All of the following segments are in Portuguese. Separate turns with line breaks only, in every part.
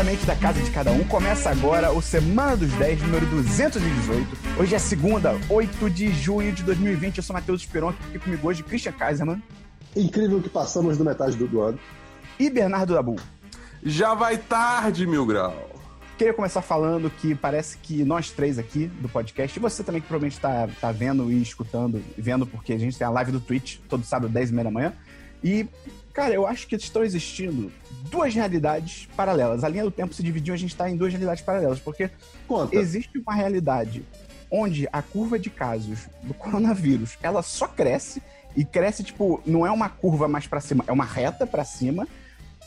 diretamente da casa de cada um. Começa agora o Semana dos 10, número 218. Hoje é segunda, 8 de junho de 2020. Eu sou Matheus Esperon, aqui comigo hoje, Christian Kaiserman.
Incrível que passamos do metade do, do ano.
E Bernardo Dabu.
Já vai tarde, mil grau.
Queria começar falando que parece que nós três aqui do podcast, e você também que provavelmente está tá vendo e escutando, vendo porque a gente tem a live do Twitch todo sábado, 10 e meia da manhã. E, cara, eu acho que estão existindo duas realidades paralelas. A linha do tempo se dividiu, a gente está em duas realidades paralelas, porque
Conta.
existe uma realidade onde a curva de casos do coronavírus, ela só cresce e cresce tipo, não é uma curva mais para cima, é uma reta para cima.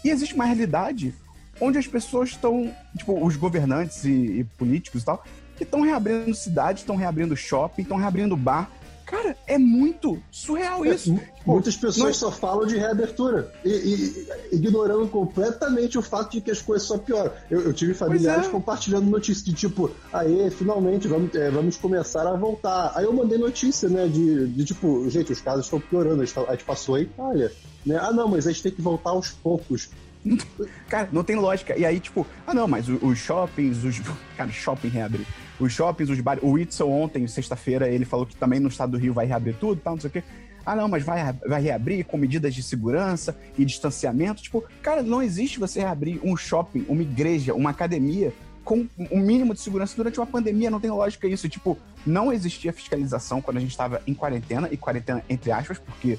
E existe uma realidade onde as pessoas estão, tipo, os governantes e, e políticos e tal, que estão reabrindo cidades, estão reabrindo shopping, estão reabrindo bar. Cara, é muito surreal
É,
isso. Tipo,
Muitas pessoas
nós-
só falam de reabertura e, e- ignorando completamente o fato de que as coisas só pioram. Eu, eu tive familiares
é.
compartilhando notícias de tipo, aê, finalmente vamos, é, vamos começar a voltar. Aí eu mandei notícia, né, de, de tipo, gente, os casos estão piorando. A gente, a gente passou a Itália, né? Ah, não, mas a gente tem que voltar aos poucos.
Cara, não tem lógica. E aí, tipo, ah, não, mas os shoppings, os. Cara, shopping reabrir. Os shoppings, os bares. O Whitson ontem, sexta-feira, ele falou que também no estado do Rio vai reabrir tudo tal, não sei o quê. Ah, não, mas vai, vai reabrir com medidas de segurança e distanciamento. Tipo, cara, não existe você reabrir um shopping, uma igreja, uma academia com um mínimo de segurança durante uma pandemia. Não tem lógica isso. Tipo, não existia fiscalização quando a gente estava em quarentena, e quarentena entre aspas, porque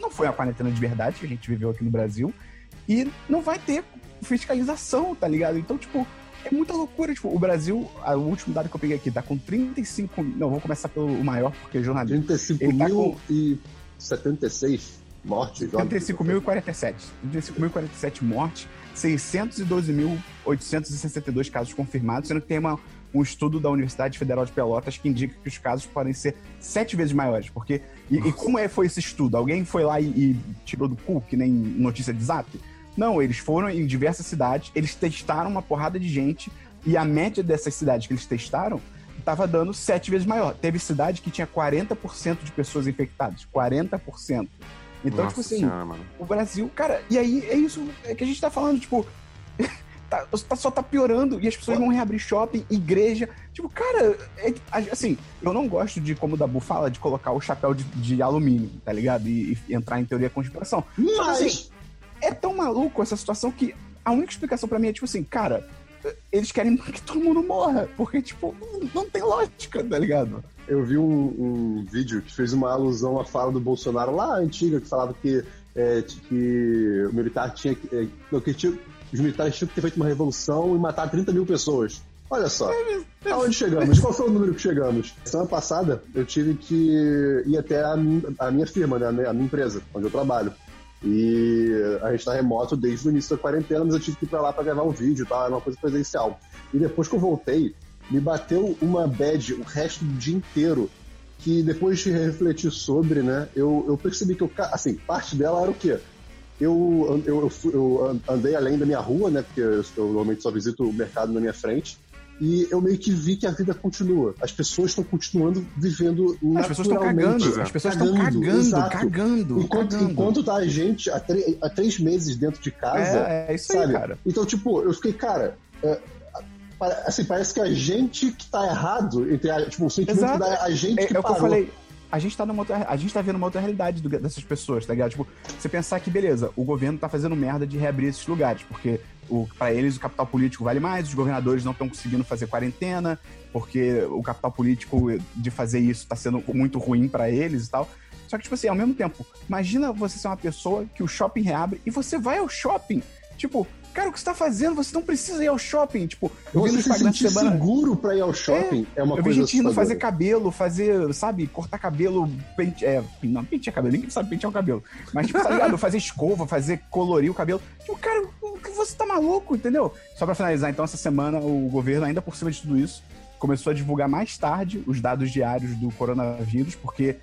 não foi uma quarentena de verdade que a gente viveu aqui no Brasil. E não vai ter fiscalização, tá ligado? Então, tipo, é muita loucura. Tipo, o Brasil, o último dado que eu peguei aqui, tá com 35. Não, vou começar pelo maior, porque é jornalista.
35
Ele tá
mil
com-
e 76 mortes. óbvio.
35.047. 35.047 mortes, 612.862 casos confirmados, sendo que tem uma, um estudo da Universidade Federal de Pelotas que indica que os casos podem ser sete vezes maiores. Porque, e, e como é, foi esse estudo? Alguém foi lá e, e tirou do cu, que nem notícia de zap? Não, eles foram em diversas cidades, eles testaram uma porrada de gente, e a média dessas cidades que eles testaram estava dando sete vezes maior. Teve cidade que tinha 40% de pessoas infectadas. 40%. Então,
Nossa
tipo assim,
senhora,
o Brasil, cara, e aí é isso é que a gente tá falando, tipo, tá- tá- só tá piorando e as pessoas vão reabrir shopping, igreja. Tipo, cara, é- assim, eu não gosto de, como o Dabu fala, de colocar o chapéu de, de alumínio, tá ligado? E, e entrar em teoria da conspiração. Só que,
Mas
assim, é tão maluco essa situação que a única explicação pra mim é, tipo assim, cara, eles querem que todo mundo morra, porque, tipo, não, não tem lógica, tá ligado?
Eu vi um, um vídeo que fez uma alusão à fala do Bolsonaro lá antiga, que falava que, é, que o militar tinha que. é, não, que tinha- os militares tinham que ter feito uma revolução e matar 30 mil pessoas. Olha só. Aonde chegamos? Qual foi o número que chegamos? Semana passada, eu tive que ir até a, a minha firma, né, a minha empresa, onde eu trabalho. E a gente tá remoto desde o início da quarentena, mas eu tive que ir pra lá pra gravar um vídeo, tá? Era uma coisa presencial. E depois que eu voltei, me bateu uma bad o resto do dia inteiro. Que depois de refletir sobre, né, eu, eu percebi que eu, assim, parte dela era o quê? Eu, eu, eu, eu andei além da minha rua, né? Porque eu, eu normalmente só visito o mercado na minha frente. E eu meio que vi que a vida continua. As pessoas estão continuando vivendo
As pessoas estão cagando, as pessoas estão
Cagando,
cagando, cagando,
Enquanto,
cagando.
enquanto tá a gente há, há três meses dentro de casa,
É, é isso aí,
sabe?
cara.
Então, tipo, eu fiquei, cara, é, assim, parece que a gente que tá errado, entre a, tipo, o sentimento
Exato.
da a gente
É,
que
é o que eu
parou.
falei. A gente, tá numa outra, a gente tá vendo uma outra realidade do- dessas pessoas, tá ligado? Tipo, você pensar que, beleza, o governo tá fazendo merda de reabrir esses lugares, porque o, pra eles o capital político vale mais, os governadores não estão conseguindo fazer quarentena, porque o capital político de fazer isso tá sendo muito ruim pra eles e tal. Só que, tipo assim, ao mesmo tempo, imagina você ser uma pessoa que o shopping reabre e você vai ao shopping. Tipo, cara, o que você tá fazendo? Você não precisa ir ao shopping. Tipo, eu vi no
Você se sentir
semana.
seguro pra ir ao shopping é, uma
Eu vi
coisa
gente indo fazer cabelo, fazer, sabe, cortar cabelo, pente, é, não, pentear cabelo, ninguém sabe pentear o cabelo. Mas, tipo, tá ligado? Fazer escova, fazer colorir o cabelo. Tipo, cara, você tá maluco, entendeu? Só pra finalizar, então, essa semana o governo, ainda por cima de tudo isso, começou a divulgar mais tarde os dados diários do coronavírus, porque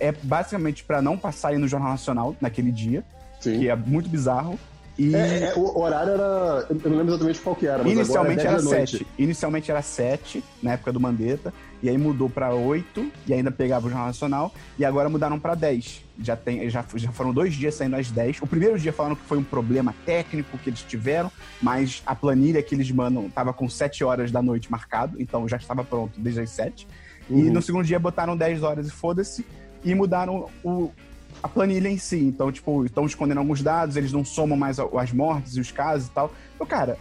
é basicamente pra não passar aí no Jornal Nacional naquele dia,
Sim.
que é muito bizarro. E
É, é, o horário era. Eu não lembro exatamente qual que era, mas
inicialmente
agora é
era
10 da noite.
7. Inicialmente era 7, na época do Mandetta. E aí mudou pra 8, e ainda pegava o Jornal Nacional. E agora mudaram pra 10. Já, tem, já, já foram dois dias saindo às 10. O primeiro dia falaram que foi um problema técnico que eles tiveram, mas a planilha que eles mandam tava com 7 horas da noite marcado, então já estava pronto desde as 7. E
Uhum.
no segundo dia botaram 10 horas e foda-se, e mudaram o, a planilha em si. Então, tipo, estão escondendo alguns dados, eles não somam mais as mortes e os casos e tal. Então, cara,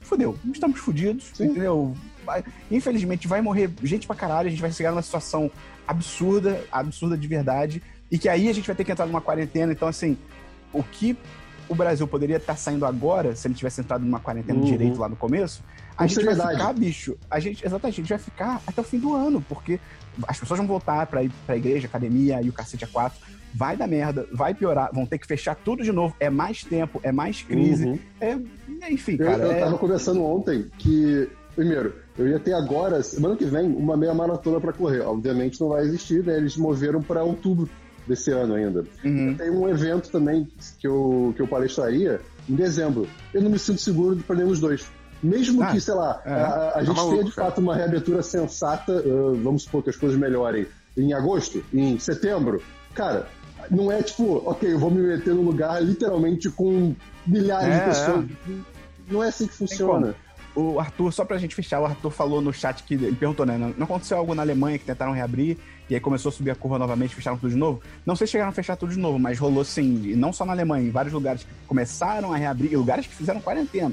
fudeu. Estamos fudidos,
Sim.
entendeu? Vai- infelizmente, vai morrer gente pra caralho, a gente vai chegar numa situação absurda, absurda de verdade, e que aí a gente vai ter que entrar numa quarentena. Então, assim, o que o Brasil poderia estar saindo agora, se ele tivesse entrado numa quarentena
Uhum.
direito lá no começo, a
Com
gente vai
seriedade.
ficar, bicho, a gente, exatamente, a gente vai ficar até o fim do ano, porque as pessoas vão voltar pra ir pra igreja, academia e o cacete a quatro. Vai dar merda, vai piorar, vão ter que fechar tudo de novo. É mais tempo, é mais crise.
Uhum.
É, enfim,
Eu,
cara.
eu
é-
tava conversando ontem que, primeiro, eu ia ter agora, semana que vem, uma meia maratona pra correr. Obviamente não vai existir, né? Eles moveram pra outubro desse ano ainda.
Uhum.
Tem um evento também que eu, que eu palestraria em dezembro. Eu não me sinto seguro pra nenhum dos dois. Mesmo
Ah,
que, sei lá,
é.
a, a
Tá
gente
maluco,
tenha de
cara.
fato uma reabertura sensata, uh, vamos supor que as coisas melhorem em agosto, em setembro, cara, não é tipo, ok, eu vou me meter num lugar literalmente com milhares
É,
de pessoas. Não é assim que funciona.
O Arthur, só pra gente fechar, o Arthur falou no chat que ele perguntou, né? Não aconteceu algo na Alemanha que tentaram reabrir e aí começou a subir a curva novamente, fecharam tudo de novo? Não sei se chegaram a fechar tudo de novo, mas rolou sim, e não só na Alemanha, em vários lugares que começaram a reabrir, e lugares que fizeram quarentena,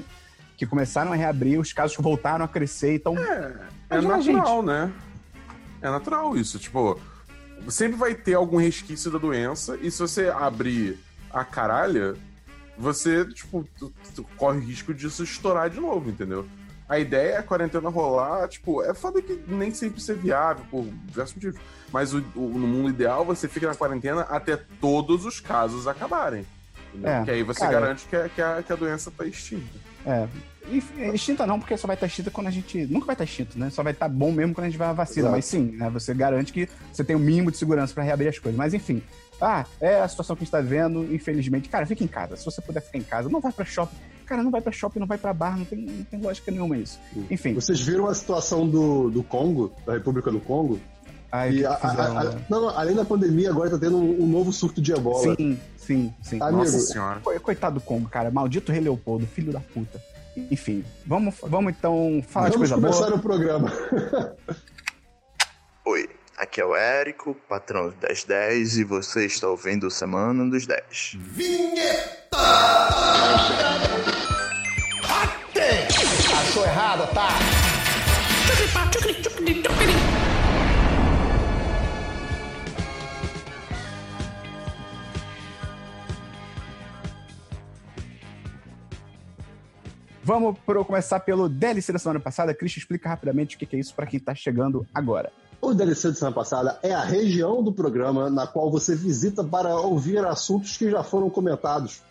que começaram a reabrir, os casos voltaram a crescer, então.
É
a
natural, né? É natural isso. Tipo, sempre vai ter algum resquício da doença, e se você abrir a caralha, você, tipo, tu- tu corre risco disso estourar de novo, entendeu? A ideia é a quarentena rolar, tipo, é foda que nem sempre isso é viável, por diversos motivos. Mas o, o- no mundo ideal, você fica na quarentena até todos os casos acabarem. Entendeu?
É,
Porque aí você
cara.
garante que a, que, a, que a doença tá extinta.
É. Enfim, Extinta não, porque só vai estar extinta quando a gente. Nunca vai estar extinto, né? Só vai estar bom mesmo quando a gente vai à vacina.
Exato.
Mas sim, né? Você garante que você tem o mínimo de segurança pra reabrir as coisas. Mas enfim. Ah, é a situação que a gente tá vendo, infelizmente. Cara, fica em casa. Se você puder ficar em casa, não vai pra shopping. Cara, não vai pra shopping, não vai pra bar, não tem, não tem lógica nenhuma isso. Enfim.
Vocês viram a situação do, do Congo, da República do Congo?
Ai,
E a- a-
fizeram,
a- não, além da pandemia, agora tá tendo um, um novo surto de ebola.
Sim, sim, sim.
Amigo,
Nossa senhora.
Co- Coitado do Congo, cara. Maldito Rei Leopoldo, filho da puta. Enfim, vamos, vamos então falar de
Vamos
coisa
começar
boa.
o programa.
Oi, aqui é o Érico, patrão do 1010, e você está ouvindo o Semana dos 10.
Achou errado, tá?
Vamos pro, começar pelo DLC da semana passada. Christian, explica rapidamente o que que é isso pra quem tá chegando agora.
O DLC de semana passada é a região do programa na qual você visita para ouvir assuntos que já foram comentados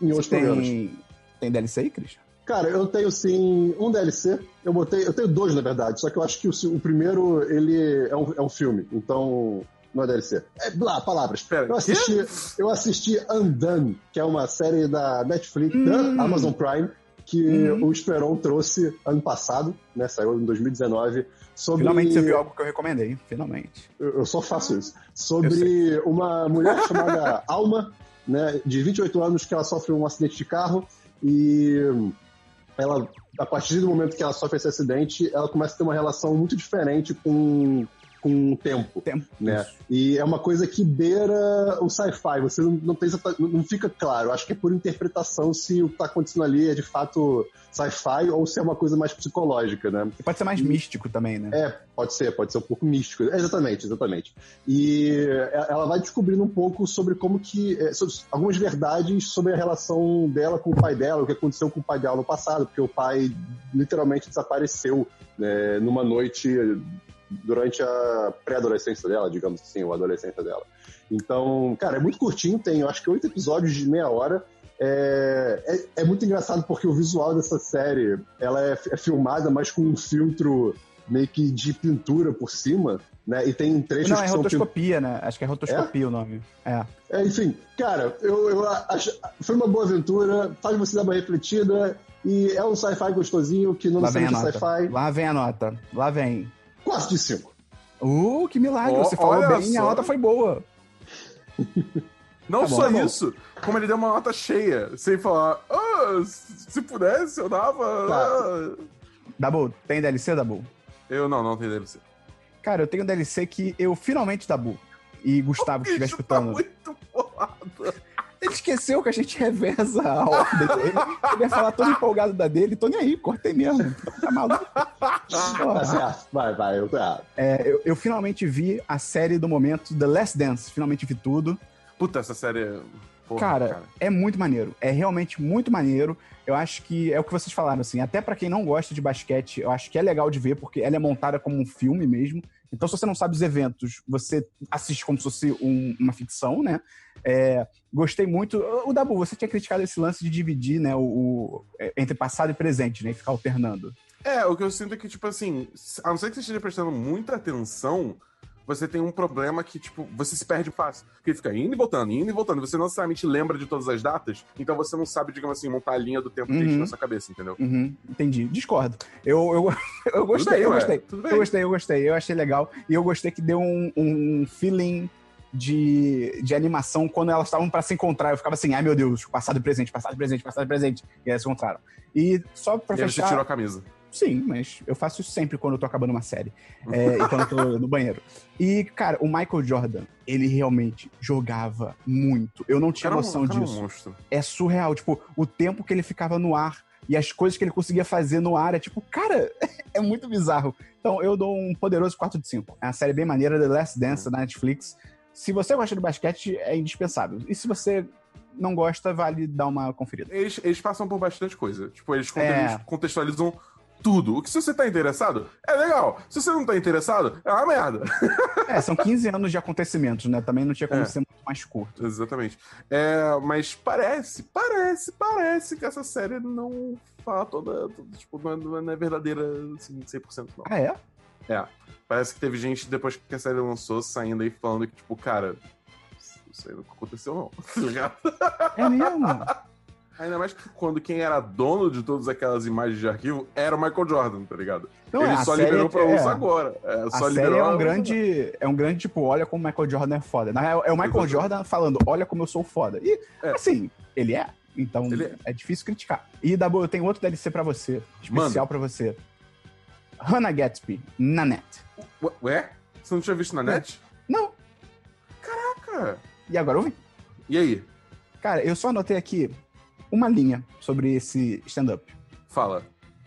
em outros programas.
Tem, tem DLC aí, Christian?
Cara, eu tenho sim um DLC. Eu botei, eu tenho dois na verdade. Só que eu acho que o, o primeiro ele é um, é um filme, então não é DLC. É blá, palavras.
Pera,
eu assisti, eu assisti Undone, que é uma série da Netflix, da Amazon Prime, que
Hum.
o Esperon trouxe ano passado, né? Saiu em 2019. Sobre...
Finalmente você viu algo que eu recomendei. Finalmente.
Eu eu só faço isso. Sobre uma mulher chamada Alma, né, de 28 anos, que ela sofre um acidente de carro e ela, a partir do momento que ela sofre esse acidente, ela começa a ter uma relação muito diferente com, com o tempo.
Tempo.
Né? E é uma coisa que beira o sci-fi. Você não, não, tem, não fica claro. Acho que é por interpretação se o que está acontecendo ali é de fato sci-fi ou se é uma coisa mais psicológica, né?
E pode ser mais místico também, né?
É, pode ser, pode ser um pouco místico. É, Exatamente, exatamente. E ela vai descobrindo um pouco sobre como que. é, sobre algumas verdades sobre a relação dela com o pai dela, o que aconteceu com o pai dela no passado, porque o pai literalmente desapareceu né, numa noite durante a pré-adolescência dela, digamos assim, ou a adolescência dela. Então, cara, é muito curtinho, tem eu acho que oito episódios de meia hora. É, é, é muito engraçado porque o visual dessa série ela é, é filmada, mas com um filtro meio que de pintura por cima, né? E tem trechos
Não, é rotoscopia, né? Acho que é rotoscopia o nome. É.
É, enfim, cara, eu, eu acho. Foi uma boa aventura, faz você dar uma refletida. E é um sci-fi gostosinho que não
Lá
é
nota.
sci-fi.
Lá vem a nota. Lá vem.
4 de 5.
Uh, que milagre.
Ó,
Você falou
olha
bem e a
só.
nota foi boa.
Não
Tá bom,
só
tá bom.
isso, como ele deu uma nota cheia, sem falar, ah, se se pudesse, eu dava.
Tá.
ah."
Dabu, tem DLC, Dabu?
Eu não, não tem DLC.
Cara, eu tenho um DLC que eu finalmente, Dabu, e Gustavo que estiver
tá
escutando,
muito porrada.
Ele esqueceu que a gente reveza a ordem dele. Ele ia falar todo empolgado da dele, tô nem aí, cortei mesmo. Tá maluco?
Tá certo. Vai, vai, eu tô errado.
É, eu, eu finalmente vi a série do momento, The Last Dance. Finalmente vi tudo.
Puta, essa série. é- Porra,
cara, é muito maneiro. É realmente muito maneiro. Eu acho que é o que vocês falaram, assim. Até pra quem não gosta de basquete, eu acho que é legal de ver, porque ela é montada como um filme mesmo. Então, se você não sabe os eventos, você assiste como se fosse um- uma ficção, né? É, gostei muito. O Dabu, você tinha criticado esse lance de dividir, né, o, o- é, entre passado e presente, né? E ficar alternando.
É, o que eu sinto é que, tipo assim, a não ser que você esteja prestando muita atenção, você tem um problema que, tipo, você se perde fácil. Porque fica indo e voltando, indo e voltando. Você não necessariamente lembra de todas as datas, então você não sabe, digamos assim, montar a linha do tempo
Uhum.
na sua cabeça, entendeu?
Uhum, entendi. Discordo. Eu, eu, eu gostei,
bem,
eu gostei.
Tudo bem.
Eu gostei, eu gostei. Eu achei legal. E eu gostei que deu um, um feeling de, de animação quando elas estavam pra se encontrar. Eu ficava assim, ai meu Deus, passado e presente, passado e presente, passado e presente. E elas se encontraram. E só pra
E aí você
fechar.
tirou a camisa.
Sim, mas eu faço isso sempre quando eu tô acabando uma série. É, e quando eu tô no banheiro. E, cara, o Michael Jordan, ele realmente jogava muito. Eu não tinha
Cara, é
noção
cara é
disso
monstro.
é surreal. Tipo, o tempo que ele ficava no ar e as coisas que ele conseguia fazer no ar é tipo, cara, é muito bizarro. Então eu dou um poderoso 4 de 5. É uma série bem maneira, The Last Dance da Netflix. Se você gosta de basquete, é indispensável. E se você não gosta, vale dar uma conferida.
Eles, eles passam por bastante coisa. Tipo, eles
É.
contextualizam tudo. O que se você tá interessado, é legal. Se você não tá interessado, é uma merda.
É, são 15 anos de acontecimentos, né? Também não tinha como
É.
ser muito mais curto.
Exatamente. É, mas parece, parece, parece que essa série não fala toda. toda, tipo, não é, não é verdadeira assim, 100% não.
Ah, é?
É. Parece que teve gente depois que a série lançou saindo aí falando que, tipo, cara, isso aí nunca aconteceu, não. Tá ligado?
É mesmo?
Ainda mais que quando quem era dono de todas aquelas imagens de arquivo era o Michael Jordan, tá ligado?
Não,
Ele
é, a
só
série
liberou pra
é-
uso agora. É,
A
só
série
liberou
é um grande, é um grande, tipo, olha como o Michael Jordan é foda. Na real, é o Michael
Exatamente.
Jordan falando, olha como eu sou foda. E,
É.
assim, ele é. Então,
Ele é.
é difícil criticar. E, Dabu, eu tenho outro DLC pra você, especial
Manda.
pra você. Hannah Gatsby, na net.
Ué? Você não tinha visto na net?
Não,
Cara,
e agora eu vi.
e aí?
Cara, eu só anotei aqui uma linha sobre esse stand-up.
Fala.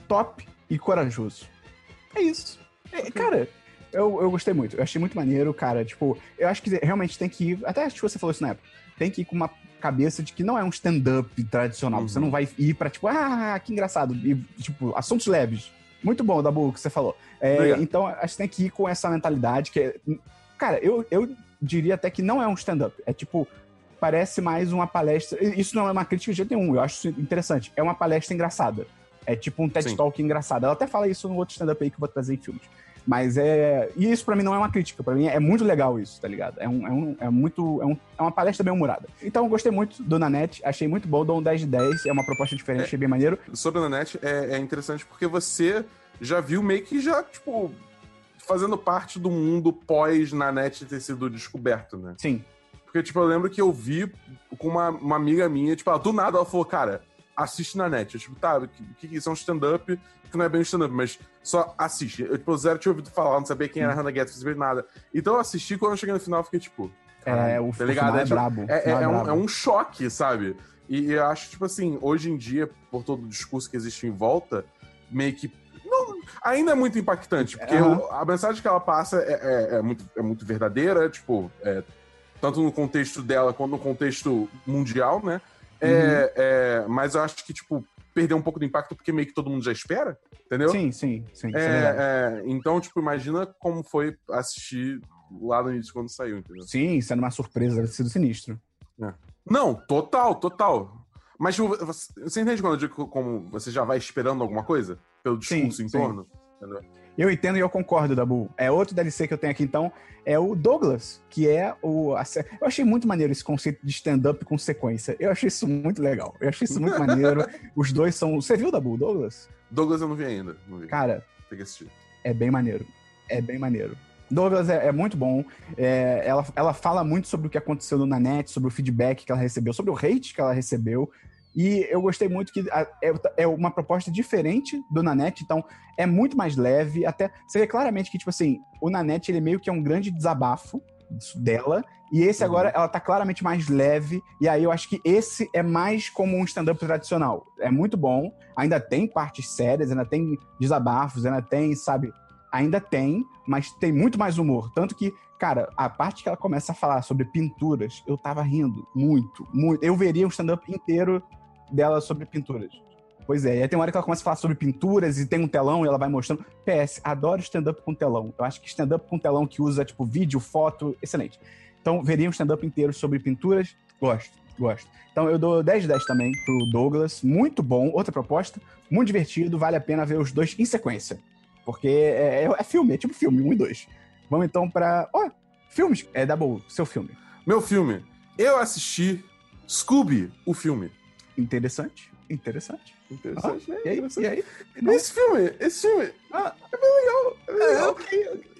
top e corajoso. É isso. É, cara, eu, eu gostei muito. Eu achei muito maneiro, cara. Tipo, eu acho que realmente tem que ir. Até acho que você falou isso na época. Tem que ir com uma cabeça de que não é um stand-up tradicional.
Uhum.
Você não vai ir pra, tipo, ah, que engraçado. E, tipo, assuntos leves. Muito bom, Dabu, o que você falou. É, então, acho que tem que ir com essa mentalidade que é. Cara, eu, eu diria até que não é um stand-up. É tipo. Parece mais uma palestra. Isso não é uma crítica de jeito nenhum, eu acho isso interessante. É uma palestra engraçada. É tipo um TED
Sim.
Talk engraçado. Ela até fala isso no outro stand-up aí que eu vou trazer em filmes. Mas é. E isso pra mim não é uma crítica. Pra mim é muito legal isso, tá ligado? É, um, é, um, é muito. É, um- é uma palestra bem humorada. Então eu gostei muito do Nanete, achei muito bom. Dou um 10 de 10. É uma proposta diferente, achei bem maneiro.
Sobre a net é, é interessante porque você já viu meio que já, tipo, fazendo parte do mundo pós na net ter sido descoberto, né?
Sim.
Porque, tipo, eu lembro que eu vi com uma, uma amiga minha, tipo, ela, do nada ela falou, cara, assiste na net. Eu, tipo, tá, o que, que isso é um stand-up? Que não é bem um stand-up, mas só assiste. Eu, tipo, zero tinha ouvido falar, não sabia quem era Hannah Gadsby, não sabia nada. Então eu assisti, quando eu cheguei no final, eu fiquei, tipo...
É, o,
tá ligado?
é,
É, tipo,
brabo.
é, é, um, é um choque, sabe? E eu acho, tipo assim, hoje em dia, por todo o discurso que existe em volta, meio que. Não, ainda é muito impactante, porque o- a mensagem que ela passa é, é- é muito, é muito verdadeira, tipo, é, tanto no contexto dela quanto no contexto mundial, né? É,
Uhum.
é, mas eu acho que, tipo, perdeu um pouco do impacto porque meio que todo mundo já espera, entendeu?
Sim, sim, sim. é
É, é, então, tipo, imagina como foi assistir lá no início quando saiu, entendeu?
Sim, sendo uma surpresa, deve ter sido sinistro.
Não, total, total. Mas tipo, você, você entende quando eu digo como você já vai esperando alguma coisa? Pelo
Sim,
discurso em
sim.
torno? Entendeu?
Eu entendo e eu concordo, Dabu. É outro DLC que eu tenho aqui, então, é o Douglas, que é o. eu achei muito maneiro esse conceito de stand-up com sequência. Eu achei isso muito legal. Eu achei isso muito maneiro. Os dois são. Você viu, Dabu, Douglas?
Douglas eu não vi ainda. Não vi.
Cara,
Tem que assistir.
é bem maneiro. É bem maneiro. Douglas é, é muito bom. É, ela, ela fala muito sobre o que aconteceu no Nanette, sobre o feedback que ela recebeu, sobre o hate que ela recebeu. E eu gostei muito que é, é uma proposta diferente do Nanette, então é muito mais leve. Até você vê claramente que, tipo assim, o Nanette ele meio que é um grande desabafo dela. E esse
Uhum.
agora, ela tá claramente mais leve. E aí eu acho que esse é mais como um stand-up tradicional. É muito bom. Ainda tem partes sérias, ainda tem desabafos, ainda tem, sabe? Ainda tem, mas tem muito mais humor. Tanto que, cara, a parte que ela começa a falar sobre pinturas, eu tava rindo muito, muito. Eu veria um stand-up inteiro dela sobre pinturas. Pois é, e aí tem uma hora que ela começa a falar sobre pinturas e tem um telão e ela vai mostrando. PS, adoro stand-up com telão. Eu acho que stand-up com telão que usa, tipo, vídeo, foto, excelente. Então, veria um stand-up inteiro sobre pinturas. Gosto, gosto. Então, eu dou 10 de 10 também pro Douglas. Muito bom. Outra proposta. Muito divertido. Vale a pena ver os dois em sequência. Porque é, é- é filme, é tipo filme, um e dois. Vamos então pra. Ó, filmes. É, Dabu, seu filme.
Meu filme. Eu assisti Scooby, o filme.
Interessante. Interessante.
Interessante, né?
E aí?
Interessante.
E aí? Não.
Esse filme, esse filme.
Ah.
é bem legal. É bem legal.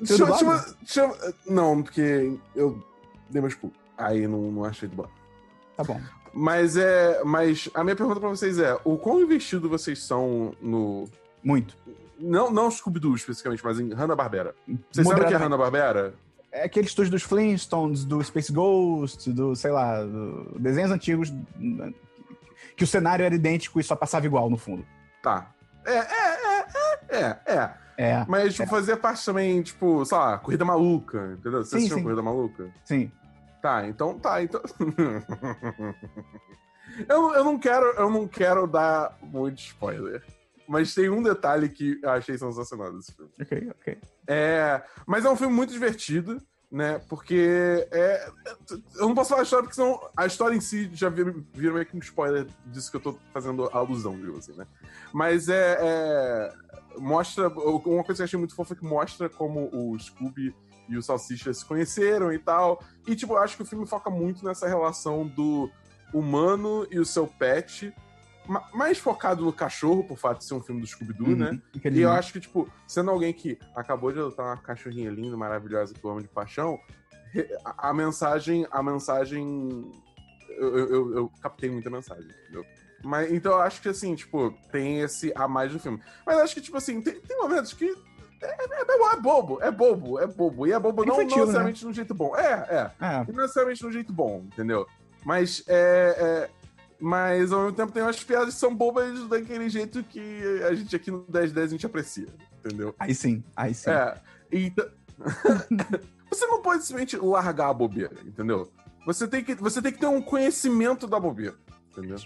Seu
Chama, chama, chama- Não, porque eu dei mais cu. Aí não, não achei dublado.
Tá bom.
Mas é. Mas a minha pergunta pra vocês é: o quão investido vocês são no.
Muito.
Não, não Scooby-Doo especificamente, mas em Hanna-Barbera. Vocês sabem o que é. Hanna-Barbera?
É aquele estúdio dos Flintstones, do Space Ghost, do, sei lá, do- desenhos antigos que o cenário era idêntico e só passava igual no fundo.
Tá. É, é, é, é, é, é.
É,
Mas tipo, fazia parte também, tipo, sei lá, Corrida Maluca, entendeu? Você
Sim,
assistiu
sim.
Corrida Maluca?
sim.
Tá, então tá, então. eu, eu não quero, eu não quero dar muito spoiler. Mas tem um detalhe que eu achei sensacional desse filme.
Ok, ok.
É, mas é um filme muito divertido, né? Porque é, eu não posso falar a história, porque senão a história em si já vira, vira meio que um spoiler disso que eu tô fazendo alusão, viu? Assim, né? Mas é, é- Mostra. Uma coisa que eu achei muito fofa é que mostra como o Scooby e o Salsicha se conheceram e tal. E, tipo, eu acho que o filme foca muito nessa relação do humano e o seu pet. Ma- Mais focado no cachorro, por fato de ser um filme do Scooby-Doo, né?
Uhum,
E eu
infelizmente.
acho que, tipo, sendo alguém que acabou de adotar uma cachorrinha linda, maravilhosa, que eu amo de paixão, a, a mensagem, a mensagem. Eu, eu, eu- eu captei muita mensagem, entendeu? Mas, então eu acho que, assim, tipo, tem esse a mais do filme. Mas eu acho que, tipo assim, tem, tem momentos que. É, é- é bobo, é bobo, é bobo. E é bobo
É
não, não
infantil, né?
necessariamente de um jeito bom. É, é.
É,
E não necessariamente de um jeito bom, entendeu? Mas é, é- Mas ao mesmo tempo tem umas piadas que são bobas daquele jeito que a gente aqui no 1010 a gente aprecia, entendeu?
aí sim, aí sim.
É. Então. você não pode simplesmente largar a bobeira, entendeu? Você tem que, você tem que ter um conhecimento da bobeira, entendeu?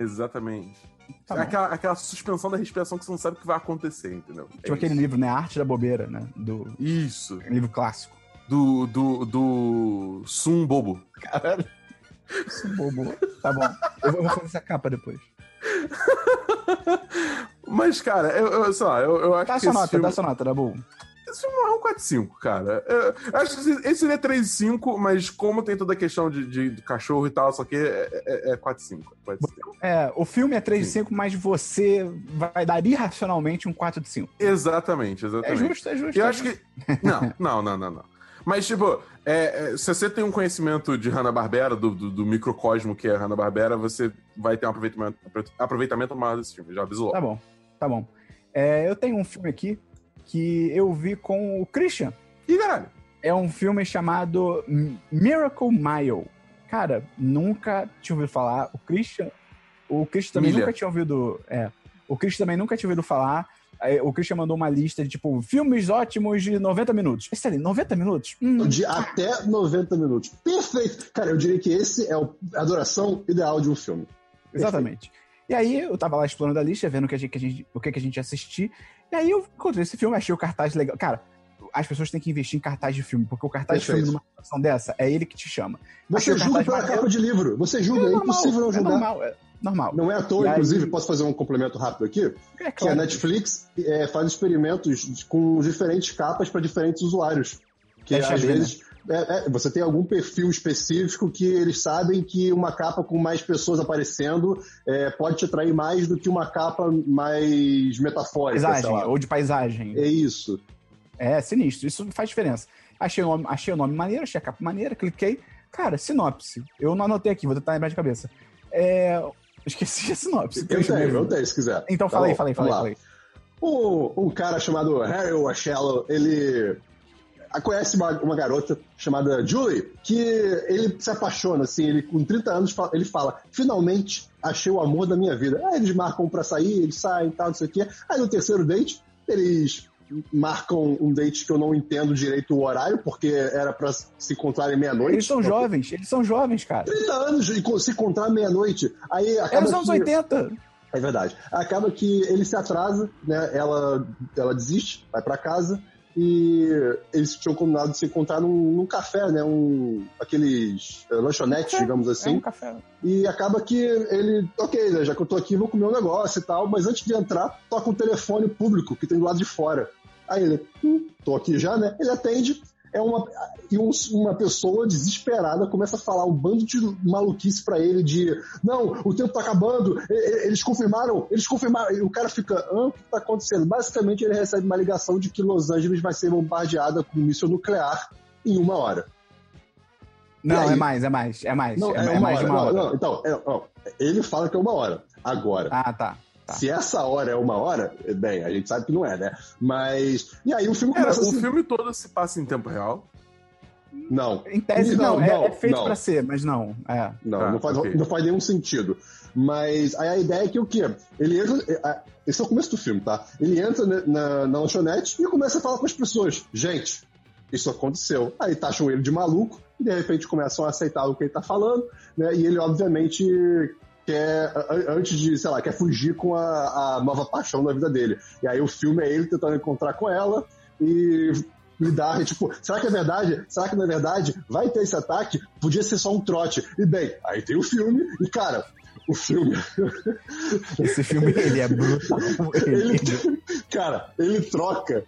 Exatamente.
Tá
aquela, aquela suspensão da respiração que você não sabe o que vai acontecer, entendeu? É
Tipo aquele livro, né? Arte da Bobeira, né? Do
Isso.
livro clássico.
Do, do, do Sum Bobo.
Caralho. Isso é bobo. Tá bom. Eu vou fazer essa capa depois.
Mas, cara, eu, eu, sei lá, eu, eu acho
Dá
que
sua
esse
nota,
filme,
dá sua nota, Dabu.
esse filme é um 4-5, cara. Eu, acho que esse seria 3-5, mas como tem toda a questão de, de, de cachorro e tal, só que é, é, é 4-5. 4-5.
É, o filme é 3 de 5, mas você vai dar irracionalmente um 4 de 5.
Exatamente,
É
exatamente.
justo, é justo.
Eu
é
acho
justo.
que. Não, não, não, não, não. Mas, tipo, é, é, se você tem um conhecimento de Hanna-Barbera, do, do, do microcosmo que é Hanna-Barbera, você vai ter um aproveitamento, aproveitamento maior desse filme, já avisou.
Tá bom, tá bom. É, eu tenho um filme aqui que eu vi com o Christian.
Ih, caralho.
É um filme chamado Miracle Mile. Cara, nunca tinha ouvido falar. O Christian. O Christian também
Milha.
nunca tinha ouvido. É. O Christian também nunca tinha ouvido falar. Aí, O Christian mandou uma lista de, tipo, filmes ótimos de 90 minutos. Excelente, 90 minutos? Hum,
De até 90 minutos. Perfeito! Cara, eu diria que esse é a duração ideal de um filme.
Exatamente. E aí eu tava lá explorando a lista, vendo o que a gente, que a gente- o que, a gente ia assistir. E aí eu encontrei esse filme, achei o cartaz legal. Cara, as pessoas têm que investir em cartaz de filme, porque o cartaz de
Perfeito.
filme numa situação dessa é ele que te chama.
Você julga pela capa de livro. Você julga, é,
normal,
impossível não
é
julgar.
é- normal.
Não é à toa,
E aí-
inclusive, posso fazer um complemento rápido aqui?
É
Que a Netflix é, faz experimentos com diferentes capas para diferentes usuários. Que às
né?
vezes é, é, você tem algum perfil específico que eles sabem que uma capa com mais pessoas aparecendo é, pode te atrair mais do que uma capa mais metafórica.
Paisagem, ou de paisagem.
É isso.
É sinistro, isso faz diferença. Achei o nome, achei o nome maneiro, achei a capa maneira, cliquei. Cara, sinopse. Eu não anotei aqui, vou tentar lembrar de cabeça. É... Esqueci a sinopse.
Eu tenho, eu tenho, se quiser.
Então
Tá vamos
aí,
lá.
fala aí.
Um, cara chamado Harry Washello, ele conhece uma, uma garota chamada Julie, que ele se apaixona, assim, ele com 30 anos, ele fala, finalmente achei o amor da minha vida. Aí eles marcam pra sair, eles saem e tal, não sei o quê. Aí no terceiro date, eles marcam um date que eu não entendo direito o horário, porque era pra se encontrarem meia-noite.
Eles são jovens, eles são jovens, cara.
30 anos e se encontrar meia-noite. Aí
É
acaba
os anos
que...
80.
É verdade. Acaba que ele se atrasa, né? Ela, ela desiste, vai pra casa e eles tinham combinado de se encontrar num, num café, né? Um, aqueles eh, lanchonetes, digamos
É
assim.
um café.
E acaba que ele, ok, né, já que eu tô aqui, vou comer um negócio e tal, mas antes de entrar, toca um telefone público que tem do lado de fora. Aí ele, hum, tô aqui já, né? Ele atende, é uma, e um- uma pessoa desesperada começa a falar um bando de maluquice pra ele de não, o tempo tá acabando, eles confirmaram, eles confirmaram, e o cara fica, ah, o que tá acontecendo? Basicamente ele recebe uma ligação de que Los Angeles vai ser bombardeada com um míssil nuclear em uma hora.
Não, é mais, é mais, é mais.
Não,
é,
é,
mais
hora.
de uma
Não,
hora.
não, então, é, ó, ele fala que é uma hora. Agora,
Ah, tá. Tá.
se essa hora é uma hora, bem, a gente sabe que não é, né? Mas. E aí o filme
Cara,
começa
o
assim.
filme todo se passa em tempo real.
Não,
Em tese, não,
Não,
é-
não,
é, feito
não.
pra ser, mas não. É.
não,
Tá,
não, faz,
ok.
não faz nenhum sentido. Mas aí a ideia é que o quê? Ele entra. é, é, Esse é o começo do filme, tá? Ele entra na, na, na lanchonete e começa a falar com as pessoas. Gente, isso aconteceu. Aí taxam ele de maluco e de repente começam a aceitar o que ele tá falando, né? E ele, obviamente, quer, antes de, sei lá, quer fugir com a, a nova paixão da vida dele. E aí o filme é ele tentando encontrar com ela e lidar, tipo, será que é verdade? Será que não é verdade? Vai ter esse ataque? Podia ser só um trote. E bem, aí tem o filme e, cara, o filme,
Esse filme, ele é brutal.
ele,
Ele-
cara, ele troca.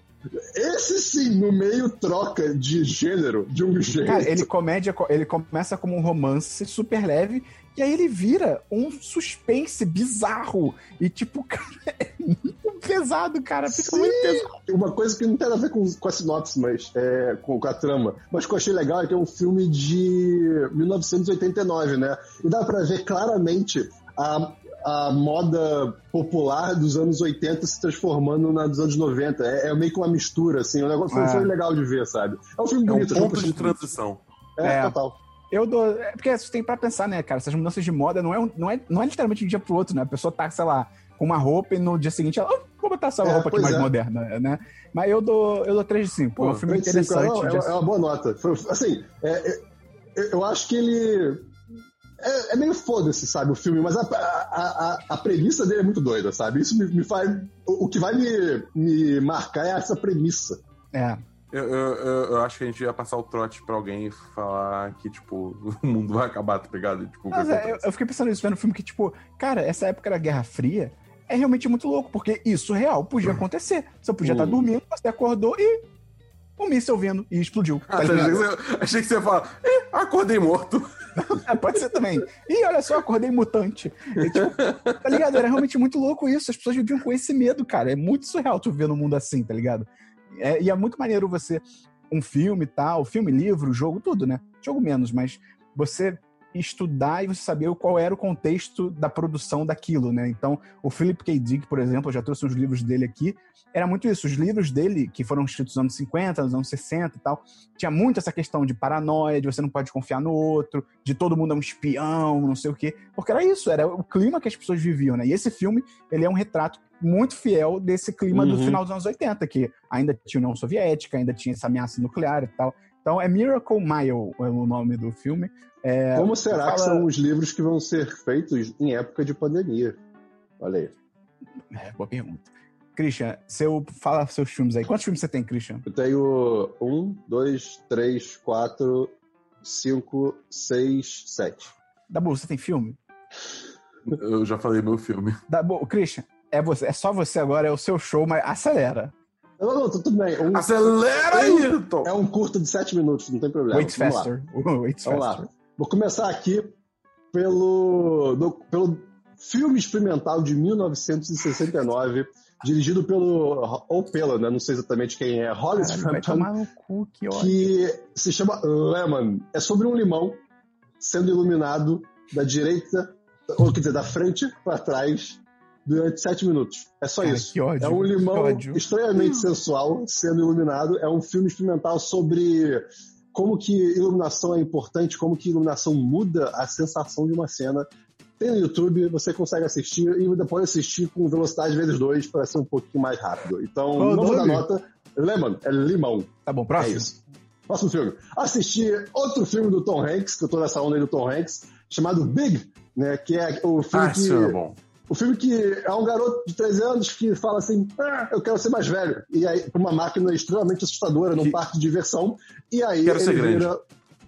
Esse sim, no meio troca de gênero de um jeito.
Cara, ele comédia, ele começa como um romance super leve e aí ele vira um suspense bizarro e tipo, cara, é muito pesado, cara, fica
Sim.
muito pesado.
Uma coisa que não tem nada a ver com, com a sinopse, mas é, com, com a trama. Mas que eu achei legal é que é um filme de 1989, né? E dá pra ver claramente a, a moda popular dos anos 80 se transformando na dos anos 90. É, é meio que uma mistura, assim. O negócio foi,
É.
foi legal de ver, sabe? É um filme
É um
bonito.
ponto de
bonito.
transição.
É,
É.
total.
Eu dou. É porque você tem pra pensar, né, cara? Essas mudanças de moda não é, um- não é, não é literalmente de um dia pro outro, né? A pessoa tá, sei lá, com uma roupa e no dia seguinte ela. "Ah, vou botar essa
É,
roupa aqui mais
é.
moderna, né? Mas eu dou, eu dou 3 de 5.
Pô,
é um filme
25,
interessante.
não,
de
é, é uma boa nota. Foi- assim, é- é- eu acho que ele. É, é meio foda-se, sabe, o filme, mas a, a, a, a premissa dele é muito doida, sabe? Isso me, me faz. O, o que vai me, me marcar é essa premissa.
É.
Eu, eu, eu- eu acho que a gente ia passar o trote pra alguém e falar que, tipo, o mundo vai acabar, tá ligado? Tipo, o
Mas é, eu, eu fiquei pensando nisso, vendo o filme que, tipo, cara, essa época da Guerra Fria é realmente muito louco, porque isso real podia acontecer. Você podia estar
Hum.
dormindo, você acordou e um míssel vindo e explodiu. Tá
Ah, achei, que você, achei que você ia falar, "Ih, acordei morto.
É, pode ser também. E olha só, acordei mutante. E, tipo, tá ligado? Era realmente muito louco isso. As pessoas viviam com esse medo, cara. É muito surreal tu viver num mundo assim, tá ligado? É, e é muito maneiro você, um filme e tal, filme, livro, jogo, tudo, né? Jogo menos, mas você estudar e você saber qual era o contexto da produção daquilo, né? Então, o Philip K. Dick, por exemplo, eu já trouxe uns livros dele aqui, era muito isso. Os livros dele, que foram escritos nos anos 50, nos anos 60 e tal, tinha muito essa questão de paranoia, de você não pode confiar no outro, de todo mundo é um espião, não sei o quê. Porque era isso, era o clima que as pessoas viviam, né? E esse filme, ele é um retrato muito fiel desse clima do
Uhum.
final dos anos 80, que ainda tinha União Soviética, ainda tinha essa ameaça nuclear e tal. Então, é Miracle Mile é o nome do filme. É,
Como será que
fala-
são os livros que vão ser feitos em época de pandemia? Olha aí.
É, boa pergunta. Christian, seu, fala seus filmes aí. Quantos filmes você tem, Christian?
Eu tenho um, dois, três, quatro, cinco, seis, sete.
Dabu, você tem filme?
Eu já falei meu filme.
Da, bom, Christian, é, você, é só você agora, é o seu show, mas acelera.
Não, não, tudo bem. Um-
Acelera aí, Tom!
é um curto de 7 minutos, não tem problema.
Wait
Vamos lá.
faster. Wait
Vamos
faster.
lá. Vou começar aqui pelo, do- pelo filme experimental de 1969, dirigido pelo, ou pela, né, não sei exatamente quem é, Hollis
vai
Frampton,
cu, que
que se chama Lemon. É sobre um limão sendo iluminado da direita, ou quer dizer, da frente para trás durante sete minutos. É só
Cara,
isso.
que ódio,
é um
que
limão
ódio.
estranhamente sensual sendo iluminado. É um filme experimental sobre como que iluminação é importante, como que iluminação muda a sensação de uma cena. Tem no YouTube, você consegue assistir e ainda pode assistir com velocidade vezes dois para ser um pouquinho mais rápido. Então,
Qual o
não vou dar nota. Lemon, é limão.
Tá bom,
É
próximo.
isso. Próximo filme. Assisti outro filme do Tom Hanks, que eu tô nessa onda aí do Tom Hanks, chamado Big, né? Que é o filme
Ah,
que.
é bom.
O filme que é um garoto de 13 anos que fala assim: ah, eu quero ser mais velho. E aí, pra uma máquina extremamente assustadora num
Que-
parque de diversão. E aí
Quero
ele
ser grande.
vira.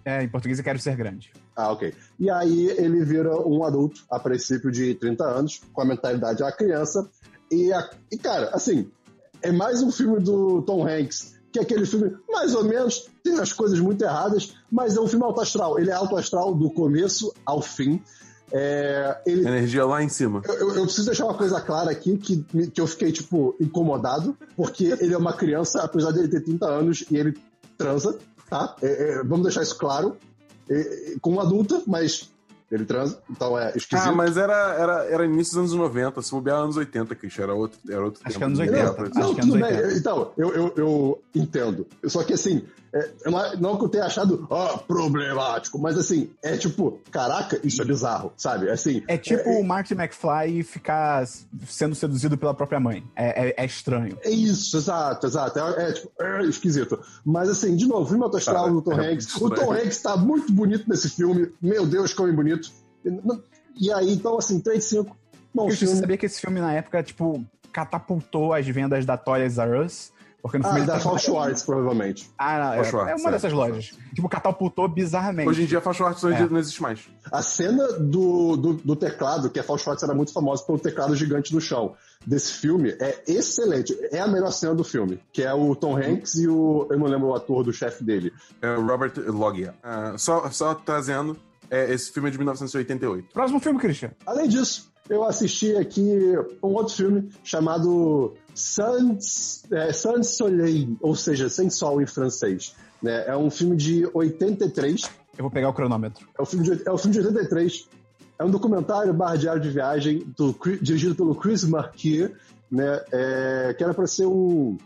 É, em português eu quero ser grande.
Ah, ok. E aí ele vira um adulto, a princípio de 30 anos, com a mentalidade de uma criança. E, a- e, cara, assim, é mais um filme do Tom Hanks, que é aquele filme, mais ou menos, tem as coisas muito erradas, mas é um filme alto astral. Ele é alto astral do começo ao fim. É, ele
Energia lá em cima.
eu, eu- preciso deixar uma coisa clara aqui, que, que eu fiquei, tipo, incomodado, porque ele é uma criança, apesar dele ter 30 anos, e ele transa, tá? É, é, vamos deixar isso claro. É, é, com uma adulta, mas ele transa, então é esquisito.
Ah, mas era, era, era início dos anos 90, se bobear anos 80, Christian, era outro, era outro
Acho
tempo.
que anos
Não
80.
dava pra
Acho.
Não,
que anos
bem.
80.
Então, eu, eu, eu entendo. Só que assim, é, eu não, não que eu tenha achado ah, problemático, mas assim, é tipo, caraca, isso é bizarro, sabe? Assim,
É tipo o Marty McFly ficar sendo seduzido pela própria mãe. É, é- é estranho.
É isso, exato, exato. É, é, tipo, é esquisito. Mas assim, de novo, filme autoastral
Cara,
do Tom
é
Hanks. O Tom. Hanks tá muito bonito nesse filme. Meu Deus, como é bonito. E aí, então, assim, 3 de 5. Bom
você
filme.
sabia que esse filme, na época, tipo, catapultou as vendas da Toys R Us? Porque no
Ah,
filme
da
tá-
Fall Schwartz, provavelmente.
Ah, não, é,
Fall Schwartz,
é uma
é,
dessas
Fall
lojas. Tipo, catapultou bizarramente.
Hoje em dia a Faixa Arte
É.
não existe mais.
A cena do, do, do teclado, que a Fall Schwartz era muito famosa pelo teclado gigante no chão, desse filme, é excelente. É a melhor cena do filme, que é o Tom Hanks e o... Eu não lembro o ator do chefe dele.
É o Robert Loggia. Ah, só, só trazendo, é, esse filme é de 1988.
Próximo filme, Christian.
Além disso, eu assisti aqui um outro filme chamado Sans, é, Sans Soleil, ou seja, Sem Sol em francês. Né? É um filme de 83.
Eu vou pegar o cronômetro.
É um filme de, é um filme de 83. É um documentário barra diário de viagem do, dirigido pelo Chris Marquier, né? É, que era para ser um,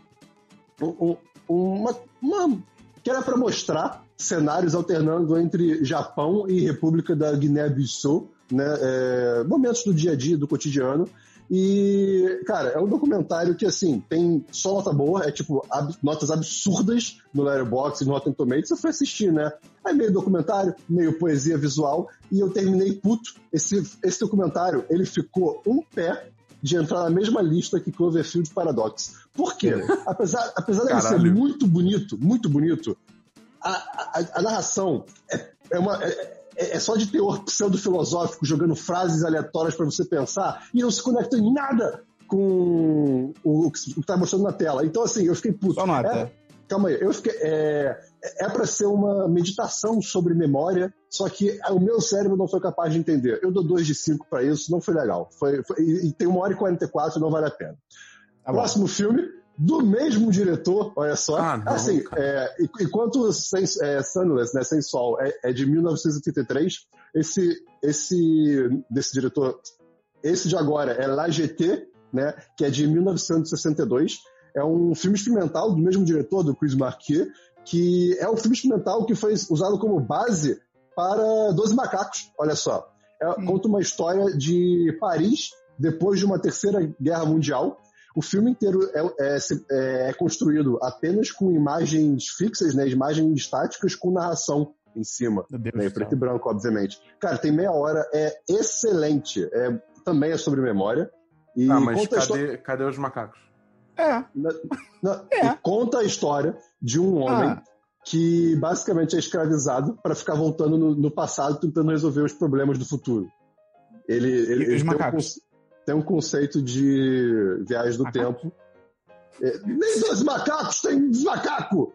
um- um- uma, uma- que era para mostrar cenários alternando entre Japão e República da Guiné-Bissau, né? É, momentos do dia a dia, do cotidiano. E, cara, é um documentário que, assim, tem só nota boa, é tipo, ab- notas absurdas no Letterboxd e no Rotten Tomatoes. Eu fui assistir, né? É meio documentário, meio poesia visual, e eu terminei puto. Esse, esse documentário, ele ficou um pé de entrar na mesma lista que Cloverfield Paradox. Por quê? Apesar, apesar dele ser muito bonito, muito bonito, a, a, a narração é, é uma... é- é é só de teor pseudo-filosófico, jogando frases aleatórias pra você pensar, e não se conecta em nada com o, que tá mostrando na tela. Então, assim, eu fiquei puto.
Só nota.
É, calma aí, eu fiquei. É, é para ser uma meditação sobre memória, só que o meu cérebro não foi capaz de entender. Eu dou 2 de 5 pra isso, não foi legal. Foi, foi- e, e tem 1 hora e 44, não vale a pena.
Tá.
Próximo filme, do mesmo diretor, olha só.
Ah, não,
assim, é, enquanto sem, é, Sunless, né, Sem Sol, é, é de 1983, esse, esse desse diretor, esse de agora é La GT, né, que é de 1962. É um filme experimental do mesmo diretor, do Chris Marquier, que é um filme experimental que foi usado como base para Doze Macacos, olha só. É,
Hum.
Conta uma história de Paris depois de uma terceira guerra mundial. O filme inteiro é, é- é- é construído apenas com imagens fixas, né, imagens estáticas com narração em cima. Né, preto e branco, obviamente. Cara, tem meia hora, é excelente. É, também é sobre memória. E
Ah, mas
conta a história-
cadê, cadê os macacos?
É.
na- na-
É.
e conta a história de um homem
Ah.
que basicamente é escravizado para ficar voltando no, no passado tentando resolver os problemas do futuro. Ele, ele,
E os
ele um,
macacos?
conce- tem um conceito de viagem do
Macacos?
tempo. É, nem 12 macacos, tem 12 macacos!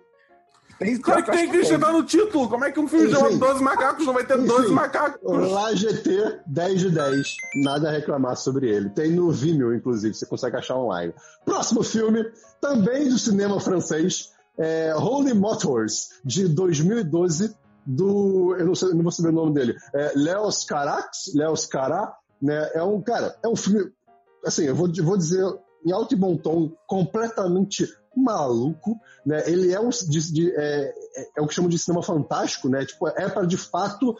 Tem,
Claro que tem que estar no título. Como é que um filme
Enfim.
chama 12 macacos não vai ter
Enfim.
12 macacos?
Lá GT 10 de 10. Nada a reclamar sobre ele. Tem no Vimeo, inclusive, você consegue achar online. Próximo filme, também do cinema francês, é Holy Motors, de 2012, do. Eu não, sei, não vou saber o nome dele. É Leos Carax, Leos Cara, né? É um, cara, é um filme. Assim, eu vou, vou dizer em alto e bom tom, completamente maluco, né? Ele é um de- de- é, é- é o que chamam de cinema fantástico, né? Tipo, é para de fato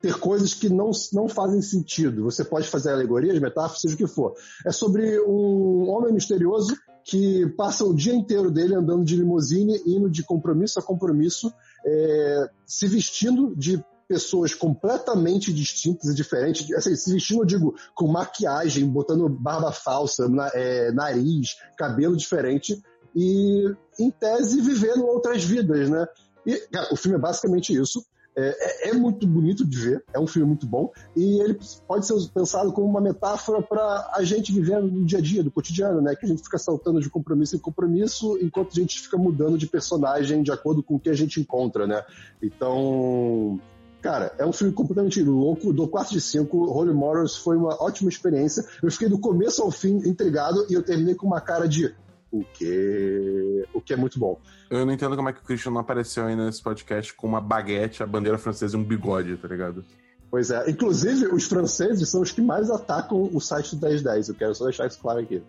ter coisas que não, não fazem sentido. Você pode fazer alegorias, metáforas, seja o que for. É sobre um homem misterioso que passa o dia inteiro dele andando de limusine, indo de compromisso a compromisso, é, se vestindo de pessoas completamente distintas e diferentes. Assim, se vestindo, eu digo, com maquiagem, botando barba falsa, na- é, nariz, cabelo diferente, e, em tese, vivendo outras vidas, né? E, cara, o filme é basicamente isso. É, é- é muito bonito de ver, é um filme muito bom, e ele pode ser pensado como uma metáfora para a gente viver no dia a dia, do cotidiano, né? Que a gente fica saltando de compromisso em compromisso, enquanto a gente fica mudando de personagem de acordo com o que a gente encontra, né? Então, Cara, é um filme completamente louco, dou 4 de 5. Holy Motors foi uma ótima experiência. Eu fiquei do começo ao fim intrigado e eu terminei com uma cara de o quê? O que é muito bom.
Eu não entendo como é que o Christian não apareceu ainda nesse podcast com uma baguete, a bandeira francesa e um bigode, tá ligado?
Pois é. Inclusive, os franceses são os que mais atacam o site do 1010. Eu quero só deixar isso claro aqui.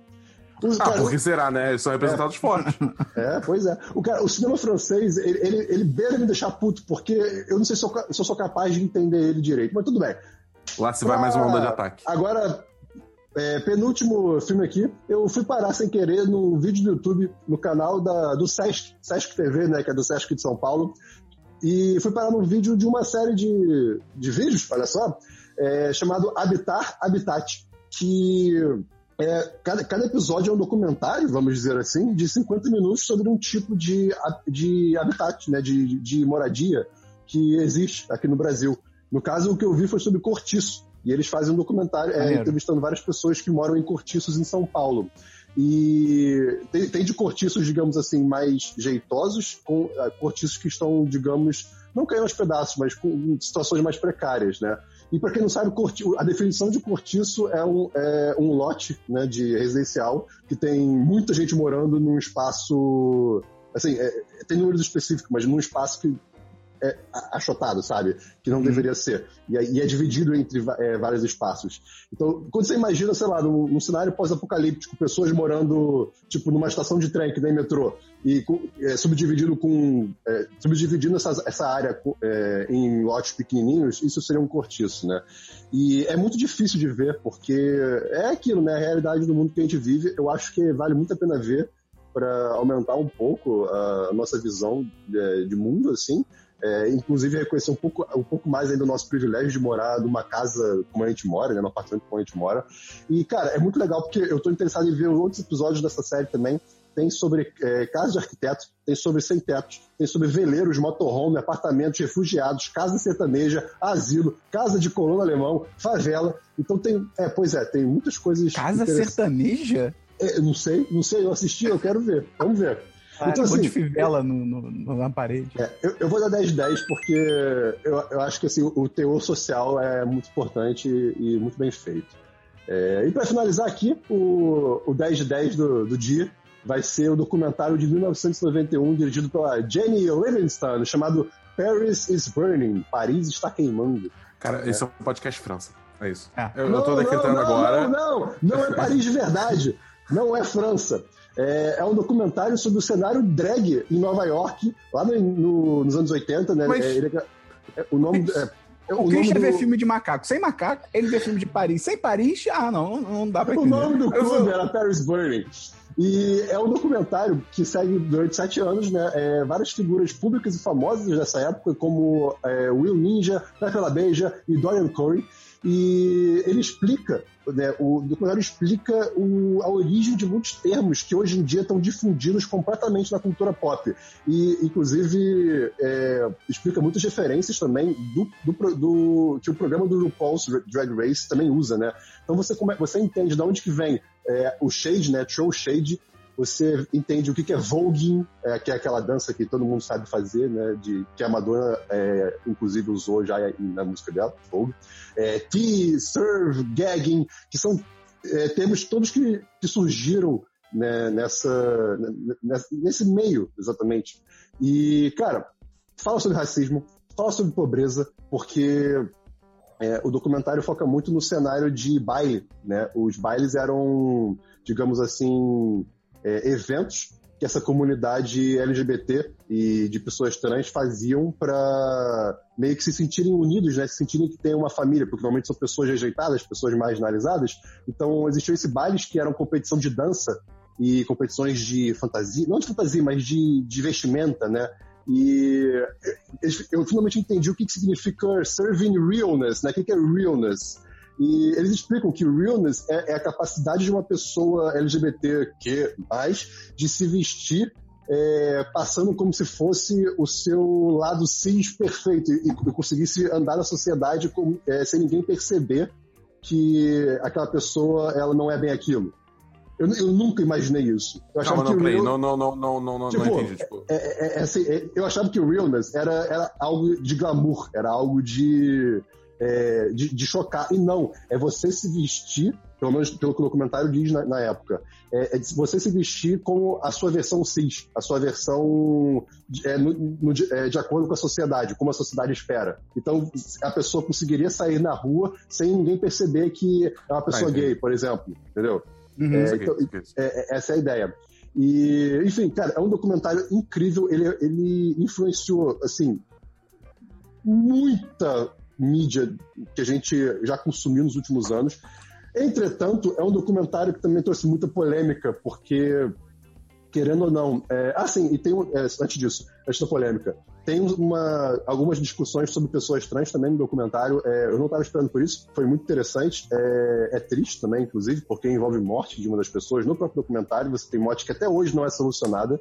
Os,
Ah,
cara,
por que será, né? Eles são representados fortes.
É, pois é. O, cara, o cinema francês, ele, ele, ele beira me deixar puto, porque eu não sei se eu, se eu sou capaz de entender ele direito, mas tudo bem.
Lá se vai mais uma onda de ataque.
Agora, é, penúltimo filme aqui, eu fui parar sem querer no vídeo do YouTube, no canal da, do Sesc, Sesc TV, né, que é do Sesc de São Paulo, e fui parar num vídeo de uma série de, de vídeos, olha só, é, chamado Habitar Habitat, que é, cada, cada episódio é um documentário, vamos dizer assim, de 50 minutos sobre um tipo de, de habitat, né, de, de moradia que existe aqui no Brasil. No caso, o que eu vi foi sobre cortiço. E eles fazem um documentário é, entrevistando várias pessoas que moram em cortiços em São Paulo. E tem, tem de cortiços, digamos assim, mais jeitosos, com ah, cortiços que estão, digamos, não caindo aos pedaços, mas com situações mais precárias, né? E para quem não sabe, a definição de cortiço é um, é um lote né, de residencial que tem muita gente morando num espaço. Assim, é- tem números específicos, mas num espaço que é achotado, sabe? Que não deveria ser. E é, e é dividido entre é, vários espaços. Então, quando você imagina, sei lá, num, num cenário pós-apocalíptico, pessoas morando, tipo, numa estação de trem que nem metrô, e é, subdividido com. É, subdividindo essa, essa área é, em lotes pequenininhos, isso seria um cortiço, né? E é muito difícil de ver, porque é aquilo, né? A realidade do mundo que a gente vive, eu acho que vale muito a pena ver para aumentar um pouco a nossa visão de, de mundo, assim. É, inclusive reconhecer um pouco, um pouco mais ainda o nosso privilégio de morar numa casa como a gente mora, né, no apartamento como a gente mora. E, cara, é muito legal porque eu tô interessado em ver outros episódios dessa série também. Tem sobre é, casa de arquiteto, tem sobre sem tetos, tem sobre veleiros, motorhome, apartamentos, refugiados, casa sertaneja, asilo, casa de colono alemão, favela. Então tem, é, pois é, tem muitas coisas.
Casa sertaneja?
É, não sei, não sei, eu assisti, eu quero ver. Vamos ver.
Ah,
Então,
monte de
assim,
fivela no, no- na parede.
É, eu, eu vou dar 10 10 porque eu, eu acho que assim, o, o teor social é muito importante e, muito bem feito. É, e para finalizar aqui, o, o 10 de 10 do, do dia vai ser o documentário de 1991 dirigido pela Jenny Livingston, chamado Paris is Burning, Paris está queimando.
Cara, esse é um podcast França. É isso.
É.
Eu, eu tô decretando
não,
agora.
Não, não, não é Paris de verdade. Não é França. É, é um documentário sobre o cenário drag em Nova York, lá no- no- nos anos 80, né?
Mas-
É, ele- é, o nome. É, é
O,
nome
Christian
do-
vê filme de macaco sem macaco, ele vê filme de Paris sem Paris, ah, não, não, dá pra
O
entender.
nome do clube era Paris Burning. E é um documentário que segue durante sete anos, né? é, várias figuras públicas e famosas dessa época, como é, Will Ninja, Pepe La Beija e Dorian Corey. E ele explica, né, o documentário explica o, a origem de muitos termos que hoje em dia estão difundidos completamente na cultura pop. E, inclusive, é, explica muitas referências também do, do, do, que o programa do RuPaul's Drag Race também usa, né? Então você, você entende de onde que vem é, o shade, né? Troll shade, você entende o que é voguing, é, que é aquela dança que todo mundo sabe fazer, né, de, que a Madonna, é, inclusive, usou já na música dela, vogue. É, tea, serve, gagging, que são é, termos todos que, que surgiram né, nessa, nessa, nesse meio, exatamente. E, cara, fala sobre racismo, fala sobre pobreza, porque é, o documentário foca muito no cenário de baile, né? Os bailes eram, digamos assim, é, eventos que essa comunidade LGBT e de pessoas trans faziam para meio que se sentirem unidos, né? Se sentirem que tem uma família, porque normalmente são pessoas rejeitadas, pessoas marginalizadas. Então existiam esses bailes que eram competição de dança e competições de fantasia, não de fantasia, mas de, de vestimenta, né? E eu finalmente entendi o que, que significa serving realness, né? O que, que é realness? E eles explicam que realness é, é a capacidade de uma pessoa LGBTQ+, de se vestir é, passando como se fosse o seu lado cis perfeito e, e conseguisse andar na sociedade com, é, sem ninguém perceber que aquela pessoa ela não é bem aquilo. Eu, eu nunca imaginei isso. Eu
achava não, não, que o real... não, não, não, não, não, tipo, não entendi. Tipo...
É, é, é, assim, é, eu achava que o realness era, era algo de glamour, era algo de é, de, de, chocar. E não, é você se vestir, pelo menos pelo que o documentário diz na, na época, é, é, você se vestir como a sua versão cis, a sua versão de, é, no, no, é, de acordo com a sociedade, como a sociedade espera. Então, a pessoa conseguiria sair na rua sem ninguém perceber que é uma pessoa ah, gay, por exemplo, entendeu? Uhum, é, então, é, essa é a ideia. E, enfim, cara, é um documentário incrível. Ele, ele influenciou, assim, muita mídia que a gente já consumiu nos últimos anos. Entretanto, é um documentário que também trouxe muita polêmica, porque, querendo ou não. É, ah, sim, e tem. É, antes disso, antes da polêmica, tem uma, algumas discussões sobre pessoas trans também no documentário. É, eu não estava esperando por isso, foi muito interessante. É, é, triste também, inclusive, porque envolve morte de uma das pessoas. No próprio documentário, você tem morte que até hoje não é solucionada.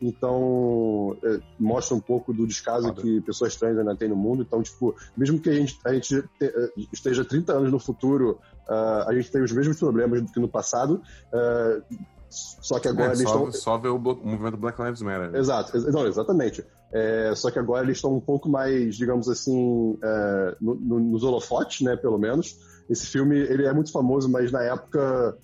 Então, é, mostra um pouco do descaso que pessoas trans ainda têm no mundo. Então, tipo, mesmo que a gente, a gente te, é, esteja 30 anos no futuro, uh, a gente tem os mesmos problemas do que no passado. Uh, só que agora é, eles estão.
Só ver o, o, movimento Black Lives Matter.
Né? Exato, não, exatamente. É, só que agora eles estão um pouco mais, digamos assim, é, no, no, nos holofotes, né, pelo menos. Esse filme, ele é muito famoso, mas na época...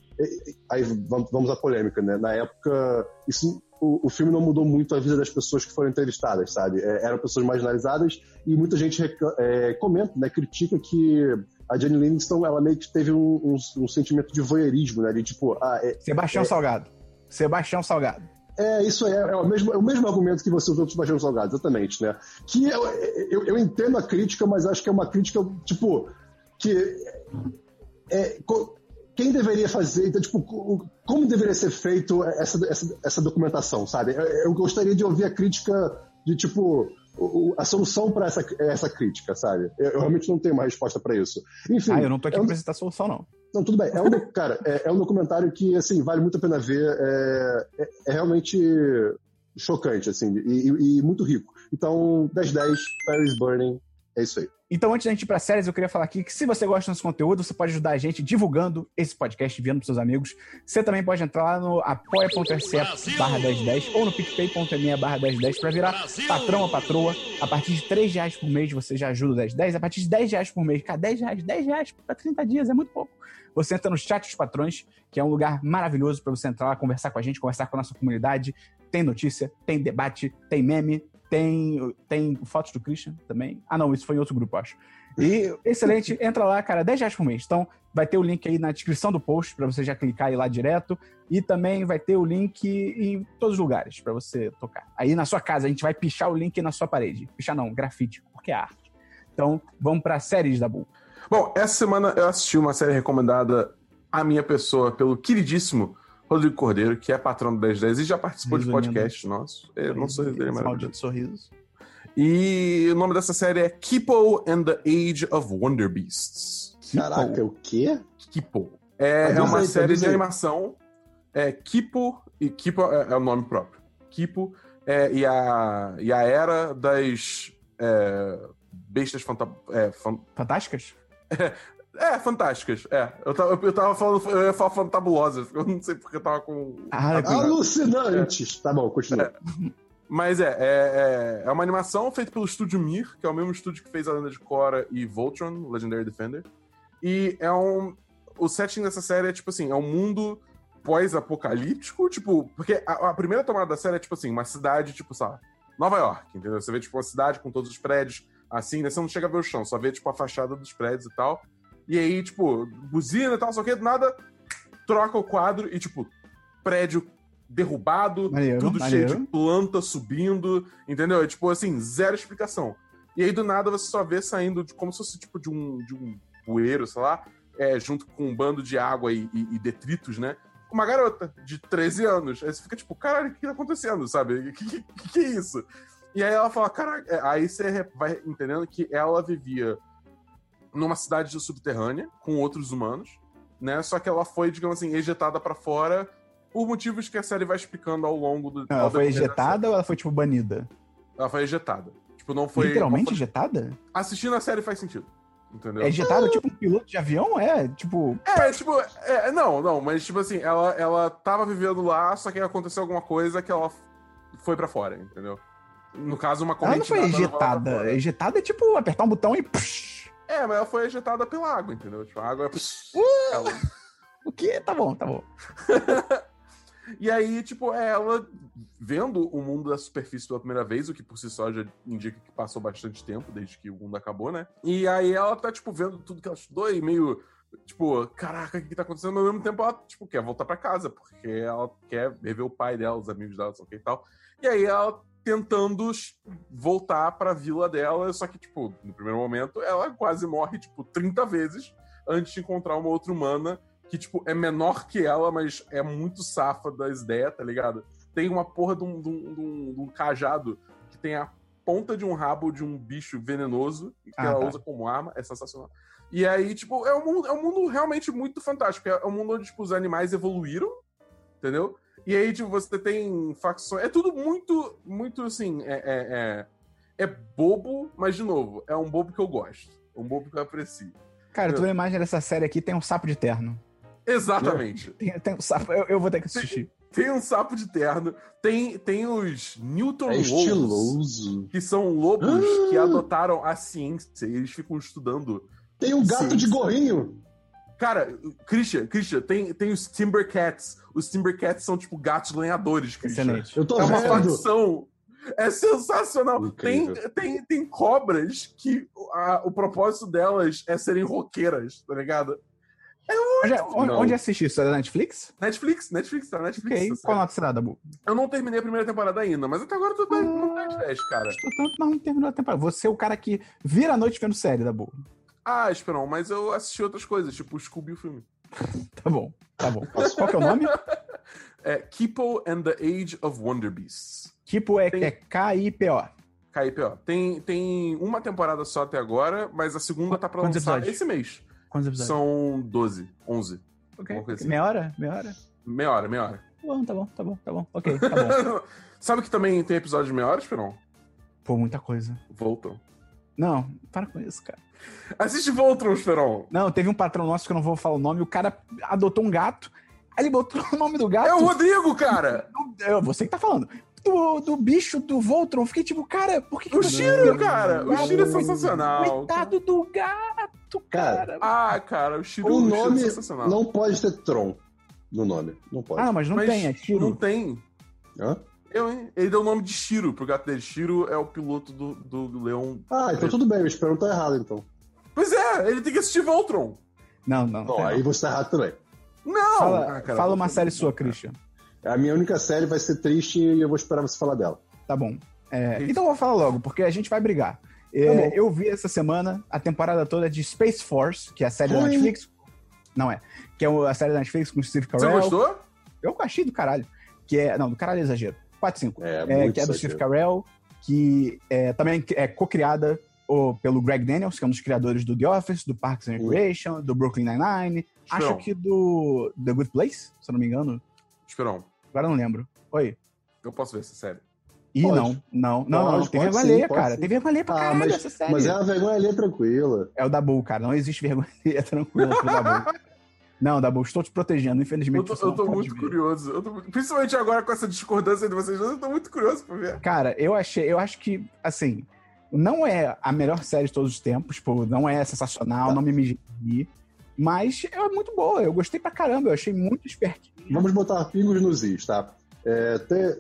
Aí vamos à polêmica, né? Na época, isso o, o, filme não mudou muito a vida das pessoas que foram entrevistadas, sabe? É, eram pessoas marginalizadas e muita gente é, comenta, né, critica que a Jenny Livingston, ela meio que teve um, um, um sentimento de voyeurismo, né? De tipo, ah, é,
Sebastião
é,
Salgado. Sebastião Salgado.
É, isso é, é, o mesmo, é o mesmo argumento que você usou para Sebastião Salgado, exatamente, né? Que eu, eu, eu, entendo a crítica, mas acho que é uma crítica, tipo, que é, quem deveria fazer, então, tipo, como deveria ser feito essa, essa, essa documentação, sabe? Eu, eu, gostaria de ouvir a crítica de, tipo, a solução para essa, essa crítica, sabe? Eu, eu, realmente não tenho uma resposta para isso. Enfim.
Ah, eu não tô aqui é um... apresentar solução, não.
Não, tudo bem. É um, cara, é, é, um documentário que, assim, vale muito a pena ver. É, é, é realmente chocante, assim, e, e, e, muito rico. Então, 10-10, Paris Burning, é isso aí.
Então, antes da gente ir para séries, eu queria falar aqui que se você gosta do nosso conteúdo, você pode ajudar a gente divulgando esse podcast, enviando para seus amigos. Você também pode entrar lá no apoia.se barra 1010 ou no picpay.me barra 1010 para virar Brasil! patrão ou patroa. A partir de 3 reais por mês você já ajuda o 1010. A partir de 10 reais por mês, cara, 10 reais, 10 reais para 30 dias, é muito pouco. Você entra no chat dos patrões, que é um lugar maravilhoso para você entrar lá, conversar com a gente, conversar com a nossa comunidade. Tem notícia, tem debate, tem meme, tem, tem fotos do Christian também. Ah, não, isso foi em outro grupo, acho. E excelente, entra lá, cara, 10 reais por mês. Então, vai ter o link aí na descrição do post para você já clicar e ir lá direto. E também vai ter o link em todos os lugares para você tocar. Aí na sua casa, a gente vai pichar o link na sua parede. Pichar não, grafite, porque é arte. Então, vamos para séries da Bull.
Bom, essa semana eu assisti uma série recomendada à minha pessoa pelo queridíssimo Rodrigo Cordeiro, que é patrão do 1010 e já participou de podcast nosso. Eu não sou dele,
mas. sorrisos.
E o nome dessa série é Kipo and the Age of Wonder Beasts.
Caraca, o quê?
Kipo. É, é uma
aí,
série de
aí.
animação. É Kipo, e Kipo é, é o nome próprio. Kipo é, e, a, e a era das é, bestas fanta, é, fan-
Fantásticas?
é, fantásticas. É, eu tava, eu tava falando, eu ia falar fantabulosas, eu não sei porque eu tava com.
Ah,
Alucinantes! Tá bom, continua.
Mas é, é, é, é uma animação feita pelo estúdio Mir, que é o mesmo estúdio que fez a Lenda de Korra e Voltron, Legendary Defender. E é um. O setting dessa série é tipo assim: é um mundo pós-apocalíptico, tipo. Porque a, a primeira tomada da série é tipo assim: uma cidade, tipo, sabe? Nova York, entendeu? Você vê tipo uma cidade com todos os prédios assim, né? Você não chega a ver o chão, só vê tipo a fachada dos prédios e tal. E aí, tipo, buzina e tal, só que do nada troca o quadro e, tipo, prédio derrubado,
Maneiro,
tudo
maneiro.
cheio de planta subindo, entendeu? É tipo assim, zero explicação. E aí do nada você só vê saindo de como se fosse tipo de um, de um bueiro, sei lá, é, junto com um bando de água e, e- e detritos, né? Uma garota de 13 anos. Aí você fica tipo, caralho, o que tá acontecendo, sabe? O que, que, que é isso? E aí ela fala, caralho, é, aí você vai entendendo que ela vivia numa cidade subterrânea com outros humanos, né? Só que ela foi, digamos assim, ejetada pra fora por motivos que a série vai explicando ao longo do.
Não, ela foi ejetada ou ela foi, tipo, banida?
Ela foi ejetada. Tipo, não foi.
Literalmente
não foi-
ejetada?
Assistindo a série faz sentido. Entendeu?
É ejetada tipo um piloto de avião? É, tipo...
É, tipo, é, não, não, mas tipo assim, ela, ela tava vivendo lá, só que aconteceu alguma coisa que ela foi pra fora, entendeu? No caso, uma
Ela
corrente.
não foi
ela
ejetada. Ejetada é tipo apertar um botão e... psh.
É, mas ela foi ejetada pela água, entendeu? Tipo, a água é. Ela-
O quê? Tá bom, tá bom.
E aí, tipo, é ela vendo o mundo da superfície pela primeira vez, o que por si só já indica que passou bastante tempo desde que o mundo acabou, né? E aí ela tá, tipo, vendo tudo que ela estudou e meio, tipo, caraca, o que que tá acontecendo? Mas ao mesmo tempo ela, tipo, quer voltar pra casa, porque ela quer rever o pai dela, os amigos dela, o que e tal. E aí ela tentando voltar pra vila dela, só que, tipo, no primeiro momento, ela quase morre, tipo, 30 vezes antes de encontrar uma outra humana que, tipo, é menor que ela, mas é muito safa das ideias, tá ligado? Tem uma porra de um, de um- de um- de um cajado que tem a ponta de um rabo de um bicho venenoso que
Ah,
ela
tá.
usa como arma, é sensacional. E aí, tipo, é um, mundo, é um mundo realmente muito fantástico. É um mundo onde, tipo, os animais evoluíram, entendeu? E aí, tipo, você tem facções. É tudo muito, muito assim. É, é, é, é bobo, mas, de novo, é um bobo que eu gosto. Um bobo que eu aprecio.
Cara, tu vê a imagem dessa série aqui, tem um sapo de terno.
Exatamente.
Tem, tem um sapo... Eu, eu vou ter que assistir.
Tem um sapo de terno, tem, tem os Newton
É
Wolves,
estiloso.
que são lobos
Ah!
que adotaram a ciência e eles ficam estudando.
Tem um gato
Sim.
de gorrinho.
Cara, Christian, Christian, tem, tem os Timbercats. Os Timbercats são tipo gatos lenhadores, Christian.
Excelente.
Eu tô
É uma
vendo.
facção. É sensacional. Tem,
Incrível.
tem, tem cobras que a- o propósito delas é serem roqueiras, tá ligado?
Onde, é- onde,
Não.
onde assistir isso? É da Netflix?
Netflix, Netflix, tá? Netflix.
Ok.
tá
Qual nota será, Dabu?
Eu não terminei a primeira temporada ainda, mas até agora eu tô tá, não tá de teste, cara.
Portanto, não terminou a temporada. Você é o cara que vira a noite vendo série, Dabu.
Ah, Esperão, mas eu assisti outras coisas, tipo o Scooby o filme.
Tá bom, tá bom. Qual que é o nome?
É Kipo and the Age of Wonder Beasts.
Tipo, é,
Tem-
é K-I-P-O.
KIPO. Tem, tem uma temporada só até agora, mas a segunda tá pra
Quantos
lançar
episódios?
esse mês.
Quantos episódios?
São 12, 11.
Ok,
assim.
Meia hora? Meia hora?
Meia hora, meia hora.
Tá bom, tá bom, tá bom, tá bom. Ok, tá bom.
Sabe que também tem episódio de meia hora, Esperão?
Pô, muita coisa.
Voltam.
Não, para com isso, cara.
Assiste Voltron, Esperão.
Não, teve um patrão nosso que eu não vou falar o nome, o cara adotou um gato, aí ele botou o nome do gato.
É o Rodrigo, cara!
É você que tá falando. Do, do bicho do Voltron. Fiquei tipo, cara, por que que
O Shiro, cara! O Shiro é sensacional.
Coitado do gato, cara.
Ah, cara, o Shiro,
O
o Shiro
nome
é sensacional.
não pode ter Tron no nome. Não pode.
Ah, mas não
Mas
tem, é tiro.
Não tem.
Hã?
Eu, hein? Ele deu o nome de Shiro pro gato dele. Shiro é o piloto do, do Leão.
Ah, então tudo bem, eu espero não tá errado, então.
Pois é, ele tem que assistir Voltron.
Não, não.
Aí
não.
você tá errado também.
Não!
Fala,
Ah, cara,
fala uma série
é
sua. Christian.
A minha única série vai ser triste e eu vou esperar você falar dela.
Tá bom. É, então eu vou falar logo, porque a gente vai brigar. É,
Tá
eu vi essa semana a temporada toda de Space Force, que é a série da
Ruim.
Netflix. Não é. Que é a série da Netflix com o Steve
Você
Carell.
gostou?
Eu achei do caralho. Que é. Não, do caralho é exagero. 4, 5.
É,
É, que é do. Steve Carell, que é, também é co-criada pelo Greg Daniels, que é um dos criadores do The Office, do Parks and Recreation, do Brooklyn Nine-Nine. Acho que do The Good Place, se eu não me engano.
Esperão,
Agora eu não lembro. Oi.
eu posso ver essa série.
Ih,
Pode.
não, não, não, não. Tem vergonha alheia, cara.
sim.
Tem vergonha alheia pra
Ah,
caralho
mas,
essa série.
mas é uma vergonha ali tranquila.
É o Dabu, cara. Não existe vergonha alheia tranquila pro Dabu. Não, Dabu, estou te protegendo. Infelizmente,
Eu tô, eu tô muito
ver.
curioso. Eu tô principalmente agora com essa discordância de vocês, dois, eu tô muito curioso pra ver.
Cara, eu achei, eu acho que, assim, não é a melhor série de todos os tempos, pô, não é sensacional, não me migi, mas é muito boa. Eu gostei pra caramba, eu achei muito espertinho.
Vamos botar pingos nos is, tá? É, tem-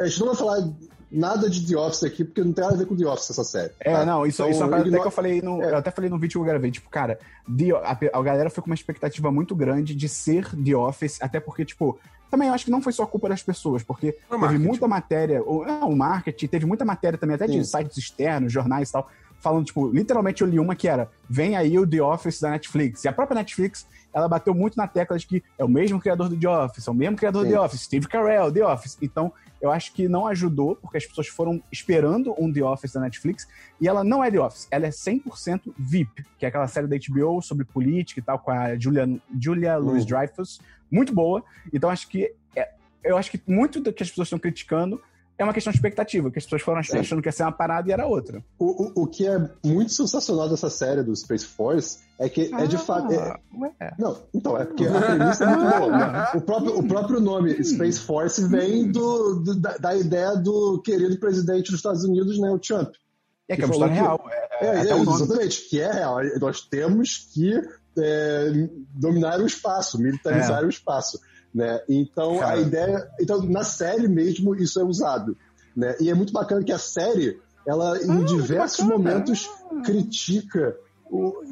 a gente não vai falar nada de The Office aqui, porque não tem nada a ver com The Office essa série.
É,
tá?
não, isso,
Então,
isso é uma parada até que eu falei no.
É.
Eu até falei no vídeo que eu gravei. Tipo, cara, The- a, a galera foi com uma expectativa muito grande de ser The Office, até porque, tipo, também eu acho que não foi só culpa das pessoas, porque
Foi
teve
marketing.
muita matéria, o, não, o marketing, teve muita matéria também, até de
Sim.
sites externos, jornais e tal, falando, tipo, literalmente eu li uma que era: vem aí o The Office da Netflix. E a própria Netflix, ela bateu muito na tecla de que é o mesmo criador do The Office, é o mesmo criador do
Sim.
The Office, Steve Carell, The Office. Então, eu acho que não ajudou, porque as pessoas foram esperando um The Office da Netflix, e ela não é The Office, ela é 100% VIP, que é aquela série da HBO sobre política e tal, com a Julia, Julia
Uhum.
Louis-Dreyfus, muito boa. Então, acho que é- eu acho que muito do que as pessoas estão criticando é uma questão de expectativa, que as pessoas foram ach-
Sim.
achando que ia ser uma parada e era outra.
O, o, o que é muito sensacional dessa série do Space Force é que é de fato. é-
Ah, ué.
não, então, é porque a premissa é muito boa. né? O próprio, o próprio nome Space Force vem do, do- da, da ideia do querido presidente dos Estados Unidos, né, o Trump.
É que
Que
é uma história
que-
real. É,
É,
é,
é, exatamente, que é real. Nós temos que é, dominar o espaço, militarizar o espaço. Né? Então,
Cara.
a ideia. Então, na série mesmo, isso é usado. Né? E é muito bacana que a série, ela, em
Ah,
diversos
bacana.
momentos, critica. O,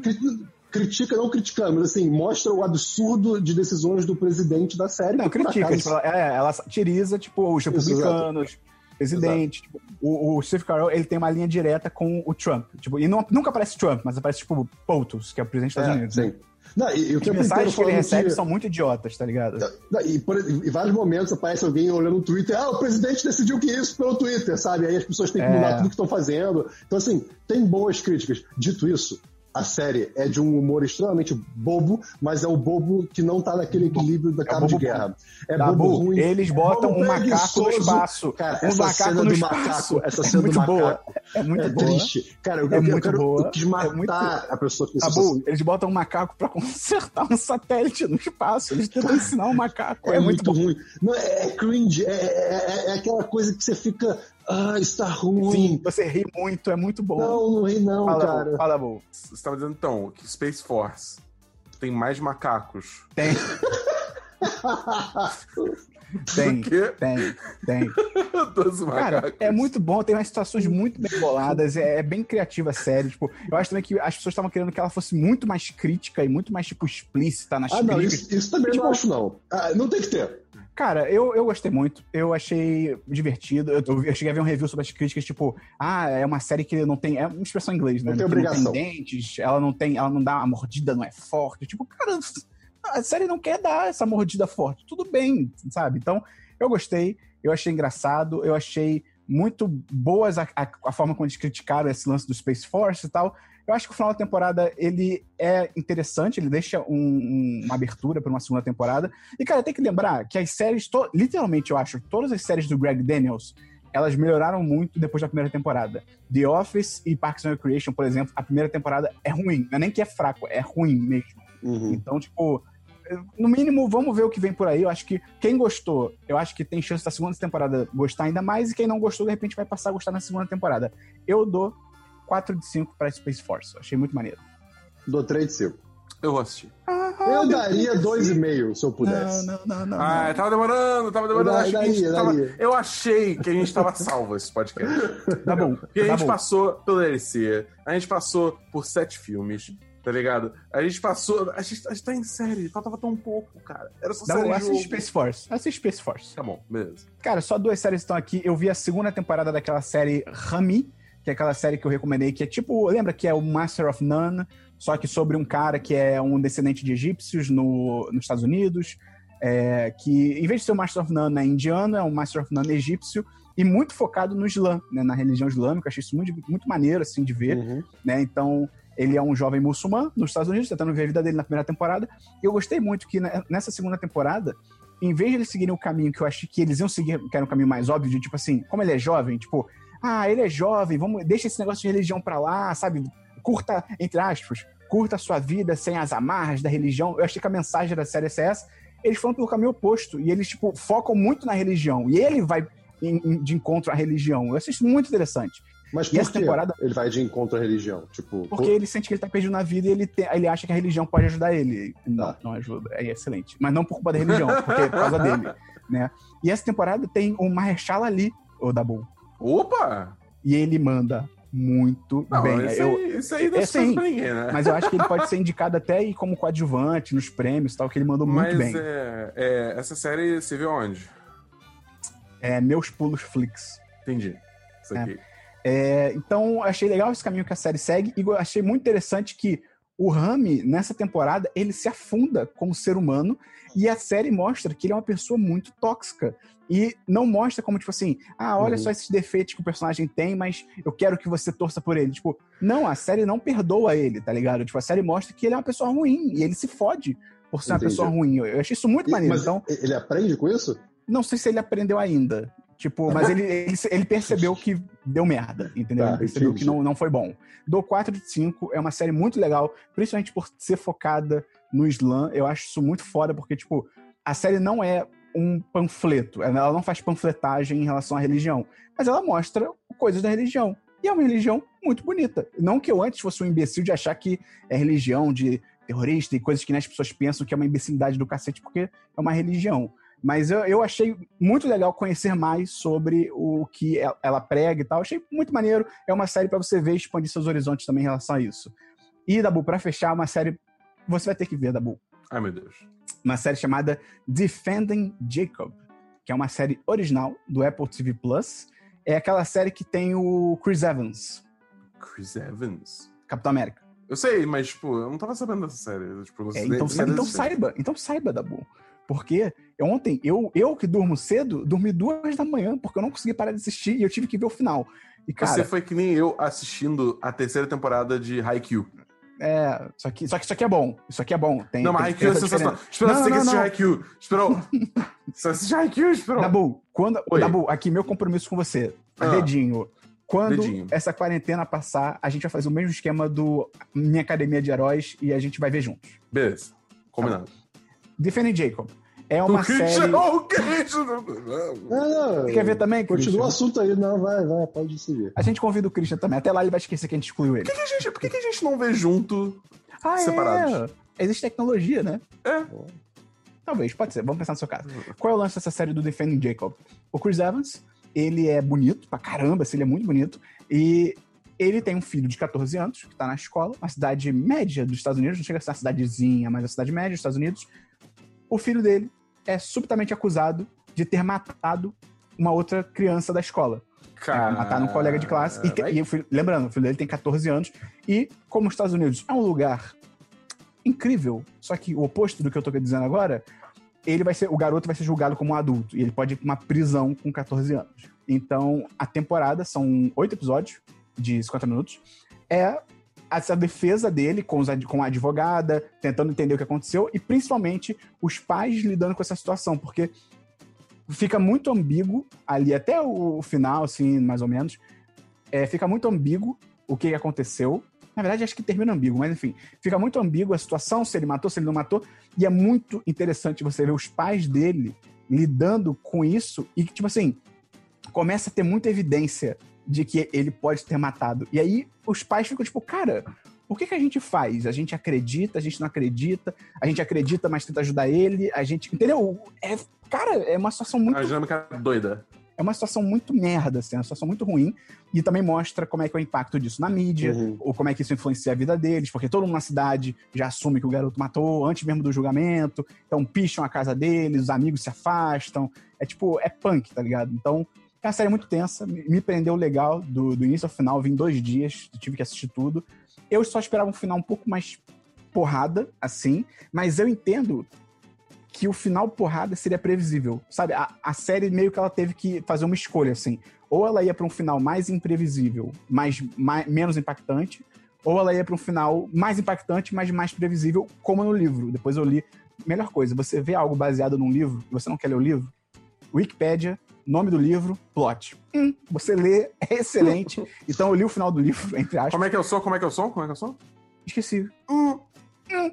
critica, não criticando, mas assim, mostra o absurdo de decisões do presidente da série.
Não,
que,
critica.
acaso,
Tipo, ela, é, ela satiriza, tipo, os republicanos, presidente. Tipo, o, o Steve Carell, ele tem uma linha direta com o Trump. Tipo, e não- nunca aparece Trump, mas aparece, tipo, POTUS, que é o presidente dos Estados
é,
Unidos.
sim.
né?
Não, e, e o
As
tempo
mensagens que ele recebe
de-
são muito idiotas, tá ligado?
Não, E por, em vários momentos aparece alguém olhando no Twitter, ah, o presidente decidiu que isso pelo Twitter, sabe? Aí as pessoas têm que
É.
mudar tudo que estão fazendo. Então, assim, tem boas críticas. Dito isso, a série é de um humor extremamente bobo, mas é o bobo que não tá naquele equilíbrio da cabo de
bobo
guerra. É
Dabu,
bobo ruim.
eles botam
bobo
um macaco no espaço.
Cara,
um
essa
macaco
cena do
espaço.
macaco, essa
é
cena
muito
do
boa.
macaco
É muito
é
boa.
triste. Cara, eu,
É
eu,
muito
quero,
boa.
eu quis
É
matar
muito-
a pessoa que fez isso.
Eles botam um macaco pra consertar um satélite no espaço. Eles tentam ensinar um macaco.
É, muito, ruim. Não, é, é cringe, é, é- é aquela coisa que você fica. Ah, está ruim.
Sim, você ri muito, é muito bom.
Não, não ri não,
fala,
cara.
Fala, Dabu.
Você estava dizendo então que Space Force tem mais macacos
Tem, tem, tem, tem.
12
Cara, é muito bom, tem umas situações muito bem boladas, é, é bem criativa a série. Tipo, eu acho também que as pessoas estavam querendo que ela fosse muito mais crítica e muito mais, tipo, explícita nas
Ah, não,
críticas.
isso, isso também
Tipo,
não acho, não. Ah, não tem que ter.
Cara, eu, eu gostei muito. Eu achei divertido. Eu, eu cheguei a ver um review sobre as críticas, tipo, ah, é uma série que não tem. É uma expressão em inglês, né?
Não tem obrigação.
Não tem dentes, ela não tem. Ela não dá. A mordida não é forte. Tipo, cara, a série não quer dar essa mordida forte. Tudo bem, sabe? Então, eu gostei. Eu achei engraçado. Eu achei muito boas a, a, a forma como eles criticaram esse lance do Space Force e tal. Eu acho que o final da temporada ele é interessante, ele deixa um- um- uma abertura para uma segunda temporada. E, cara, tem que lembrar que as séries, literalmente, eu acho, todas as séries do Greg Daniels, elas melhoraram muito depois da primeira temporada. The Office e Parks and Recreation, por exemplo, a primeira temporada é ruim. Não é nem que é fraco, é ruim mesmo.
Uhum.
Então, tipo, no mínimo, vamos ver o que vem por aí. Eu acho que quem gostou, eu acho que tem chance da segunda temporada gostar ainda mais, e quem não gostou, de repente, vai passar a gostar na segunda temporada. Eu dou 4 de 5 pra Space Force. Achei muito maneiro.
Dou 3 de 5.
Eu vou assistir.
Eu daria 2,5 se eu pudesse.
Não, não, não, não.
Ah,
não.
tava demorando, tava demorando.
Eu
a gente
daria,
tava-
daria.
Eu achei que a gente tava salvo esse podcast.
Tá bom.
Porque a
tá
gente
bom.
passou pelo DLC, a gente passou por sete filmes, tá ligado? A gente passou. A gente, a gente tá em série, faltava tão pouco, cara. Era só
Tá
série
bom, assiste
jogo.
Space Force. Assiste Space Force.
Tá bom, beleza.
Cara, só duas séries estão aqui. Eu vi a segunda temporada daquela série Rami, é aquela série que eu recomendei, que é tipo, lembra que é o Master of None, só que sobre um cara que é um descendente de egípcios no, nos Estados Unidos. é, que em vez de ser o Master of None indiano, é um Master of None egípcio e muito focado no Islã, né, na religião islâmica. Achei isso muito, muito maneiro, assim, de ver,
Uhum.
né? Então, ele é um jovem muçulmano nos Estados Unidos, tentando ver a vida dele na primeira temporada. E eu gostei muito que né, nessa segunda temporada, em vez de eles seguirem o caminho que eu achei que eles iam seguir, que era um caminho mais óbvio, de tipo assim, como ele é jovem, tipo, ah, ele é jovem, vamos, deixa esse negócio de religião pra lá, sabe? Curta, entre aspas, curta a sua vida sem as amarras da religião. Eu achei que a mensagem da série é essa. Eles foram pelo caminho oposto e eles, tipo, focam muito na religião. E ele vai de encontro à religião. Eu achei isso muito interessante.
Mas
E
por
essa temporada-
ele vai de encontro à religião? Tipo,
Porque ele sente que ele tá perdido na vida e ele, te- ele acha que a religião pode ajudar ele. Não,
Tá.
não ajuda. É excelente. Mas não por culpa da religião, porque é por causa dele. Né? E essa temporada tem o Mahershala Ali, o Dabu.
Opa!
E ele manda muito
Não,
bem.
esse,
Eu-
aí, esse aí não
é,
é
sim.
pra ninguém, né?
mas eu acho que ele pode ser indicado até aí como coadjuvante nos prêmios e tal, que ele mandou muito
Mas
bem.
é, é, essa série você viu onde?
É, Meus Pulos Flix.
Entendi. Isso aqui.
É, então, achei legal esse caminho que a série segue e achei muito interessante que o Rami, nessa temporada, ele se afunda como ser humano e a série mostra que ele é uma pessoa muito tóxica. E não mostra como, tipo assim, ah, olha
Uhum.
só esses defeitos que o personagem tem, mas eu quero que você torça por ele. Tipo, não, a série não perdoa ele, tá ligado? Tipo, a série mostra que ele é uma pessoa ruim e ele se fode por ser
Entendi.
uma pessoa ruim. Eu achei isso muito
E-
maneiro. Então,
ele aprende com isso?
não sei se ele aprendeu ainda. Tipo, mas ele, ele, ele percebeu que deu merda, entendeu?
Tá,
ele percebeu
entendi.
que não, não foi bom. Do 4 de 5 é uma série muito legal, principalmente por ser focada no Islã. Eu acho isso muito foda, porque, tipo, a série não é um panfleto. Ela não faz panfletagem em relação à religião. Mas ela mostra coisas da religião. E é uma religião muito bonita. Não que eu antes fosse um imbecil de achar que é religião de terrorista e coisas que né, as pessoas pensam que é uma imbecilidade do cacete, porque é uma religião. Mas eu, eu achei muito legal conhecer mais sobre o que ela- prega e tal. Achei muito maneiro. É uma série pra você ver expandir seus horizontes também em relação a isso. E, Dabu, pra fechar, uma série. Você vai ter que ver, Dabu.
Ai, meu Deus.
Uma série chamada Defending Jacob, que é uma série original do Apple TV Plus. É aquela série que tem o Chris Evans,
Chris Evans.
Capitão América.
Eu sei, mas, tipo, eu não tava sabendo dessa série. Tipo,
É, então, então saiba, então saiba, Dabu. Porque ontem, eu, eu que durmo cedo, dormi duas da manhã, porque eu não consegui parar de assistir e eu tive que ver o final. E, cara,
Você foi que nem eu assistindo a terceira temporada de Haikyuu.
é. Só que, só que isso aqui é bom. Isso aqui é bom. Tem,
não, mas Haikyuu é sensacional.
Não,
você tem que assistir. Haikyuu. Esperou. Você assiste Haikyuu, esperou.
Dabu, quando.
Oi.
Dabu, aqui meu compromisso com você.
Ah.
Dedinho. Quando
Dedinho.
essa quarentena passar, a gente vai fazer o mesmo esquema do Minha Academia de Heróis e a gente vai ver juntos.
Beleza. Combinado.
Defending Jacob. É uma
o Christian,
série.
oh, o Christian.
Não, não.
Você quer ver também,
Continua
Christian?
o assunto aí. Não, vai, vai, pode seguir.
A gente convida o Christian também. Até lá ele vai esquecer que a gente excluiu ele.
Por que, que a gente, por que, que a gente não vê junto?
Ah,
separados.
É. Existe tecnologia, né?
É.
Talvez, pode ser. Vamos pensar no seu caso. Qual é o lance dessa série do Defending Jacob? O Chris Evans, ele é bonito pra caramba, assim, ele é muito bonito. E ele tem um filho de 14 anos, que tá na escola, uma cidade média dos Estados Unidos, não chega a ser uma cidadezinha, mas a cidade média dos Estados Unidos. O filho dele é subitamente acusado de ter matado uma outra criança da escola.
Cara.
matar um colega de classe. E, e o filho- lembrando, o filho dele tem 14 anos. E como os Estados Unidos é um lugar incrível, só que o oposto do que eu tô dizendo agora, ele vai ser, o garoto vai ser julgado como um adulto e ele pode ir pra uma prisão com 14 anos. Então, a temporada são oito episódios de 50 minutos. É essa defesa dele com, os com a advogada, tentando entender o que aconteceu, e principalmente os pais lidando com essa situação, porque fica muito ambíguo ali até o final, assim, mais ou menos. É, fica muito ambíguo o que aconteceu. Na verdade, acho que termina ambíguo, mas enfim, fica muito ambíguo a situação, se ele matou, se ele não matou. E é muito interessante você ver os pais dele lidando com isso e que, tipo assim, começa a ter muita evidência de que ele pode ter matado. E aí os pais ficam tipo, cara, o que, que a gente faz? A gente acredita, a gente não acredita, a gente acredita, mas tenta ajudar ele, a gente. Entendeu? É, cara, é uma situação muito
A dinâmica doida.
é uma situação muito merda, assim, é uma situação muito ruim. E também mostra como é que é o impacto disso na mídia,
Uhum.
ou como é que isso influencia a vida deles, porque todo mundo na cidade já assume que o garoto matou antes mesmo do julgamento, então picham a casa deles, os amigos se afastam. É tipo, é punk, tá ligado? Então, é uma série muito tensa, me prendeu legal do, do início ao final, vim dois dias, tive que assistir tudo. Eu só esperava um final um pouco mais porrada, assim, mas eu entendo que o final porrada seria previsível. Sabe, a, a série meio que ela teve que fazer uma escolha, assim. Ou ela ia pra um final mais imprevisível, mas mais, menos impactante, ou ela ia pra um final mais impactante, mas mais previsível, como no livro. Depois eu li. Melhor coisa, você vê algo baseado num livro, você não quer ler o livro, Wikipédia, nome do livro, plot. Hum, você lê, é excelente. então eu li o final do livro, entre aspas.
Como é que eu sou? Como é que eu sou? Como é que eu sou?
Esqueci. Hum, hum.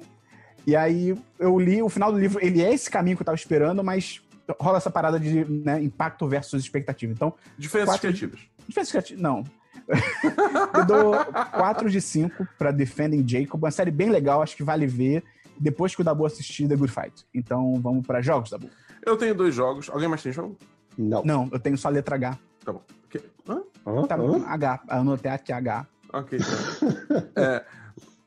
E aí eu li o final do livro, ele é esse caminho que eu tava esperando, mas rola essa parada de né, impacto versus expectativa. Então,
Diferenças
Quatro-
criativas.
diferença criativa. Não. eu dou 4 de 5 pra Defending Jacob, uma série bem legal, acho que vale ver depois que o Dabu assistir The Good Fight. Então vamos pra jogos, Dabu.
Eu tenho dois jogos. Alguém mais tem jogo?
Não.
Não, eu tenho só a letra H.
Tá bom. Que- Hã?
Hã?
Tá,
Hã?
H. Eu anotei aqui H.
Ok. então. É,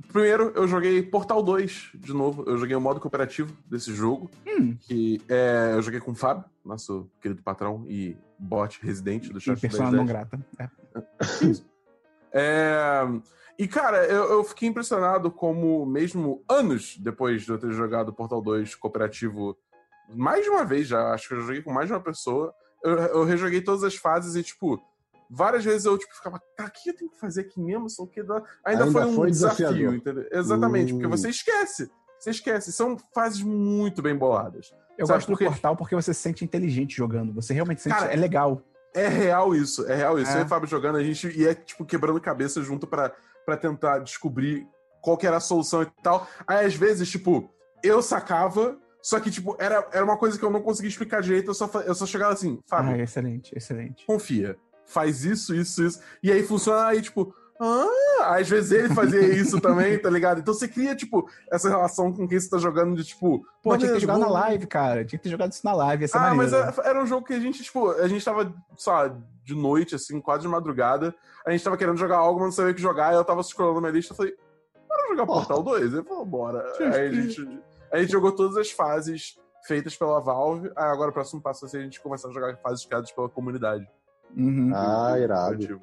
primeiro, eu joguei Portal 2 de novo. Eu joguei o modo cooperativo desse jogo.
Hum,
Que é, eu joguei com o Fábio, nosso querido patrão e bot residente do
e
chat
persona não grata. É.
É, E, cara, eu, eu fiquei impressionado como, mesmo anos depois de eu ter jogado Portal 2 cooperativo mais de uma vez já, acho que eu joguei com mais de uma pessoa, eu, eu rejoguei todas as fases e, tipo, várias vezes eu tipo, ficava, cara, o que eu tenho que fazer aqui mesmo? Só que ainda,
Ainda
foi um
foi
desafio, entendeu? Exatamente,
Hum.
porque você esquece. Você esquece. São fases muito bem boladas.
Eu
Sabe
gosto
por quê?
do portal porque você se sente inteligente jogando. Você realmente sente.
Cara,
é legal.
É real isso, é real isso.
É.
Eu e o Fábio jogando, a gente ia, tipo, quebrando cabeça junto pra, pra tentar descobrir qual que era a solução e tal. Aí, às vezes, tipo, eu sacava, só que, tipo, era, era uma coisa que eu não conseguia explicar direito, eu só, eu só chegava assim, Fábio,
Ah, excelente, excelente.
confia, faz isso, isso, isso. E aí funciona, aí, tipo, ah, às vezes ele fazia isso também, tá ligado? Então você cria, tipo, essa relação com quem você tá jogando de, tipo...
Pô, tinha que ter jogado na live, cara. Tinha que ter jogado isso na live. Essa
ah, mas
maneiro.
era, um jogo que a gente, tipo, a gente tava, sei lá, de noite, assim, quase de madrugada. A gente tava querendo jogar algo, mas não sabia o que jogar. E eu tava scrollando na minha lista e falei, bora jogar. Portal 2? Ele falou, bora. Aí a gente, a gente jogou todas as fases feitas pela Valve. Aí agora o próximo passo vai ser a gente começar a jogar fases criadas pela comunidade.
Uhum.
Ah, irado.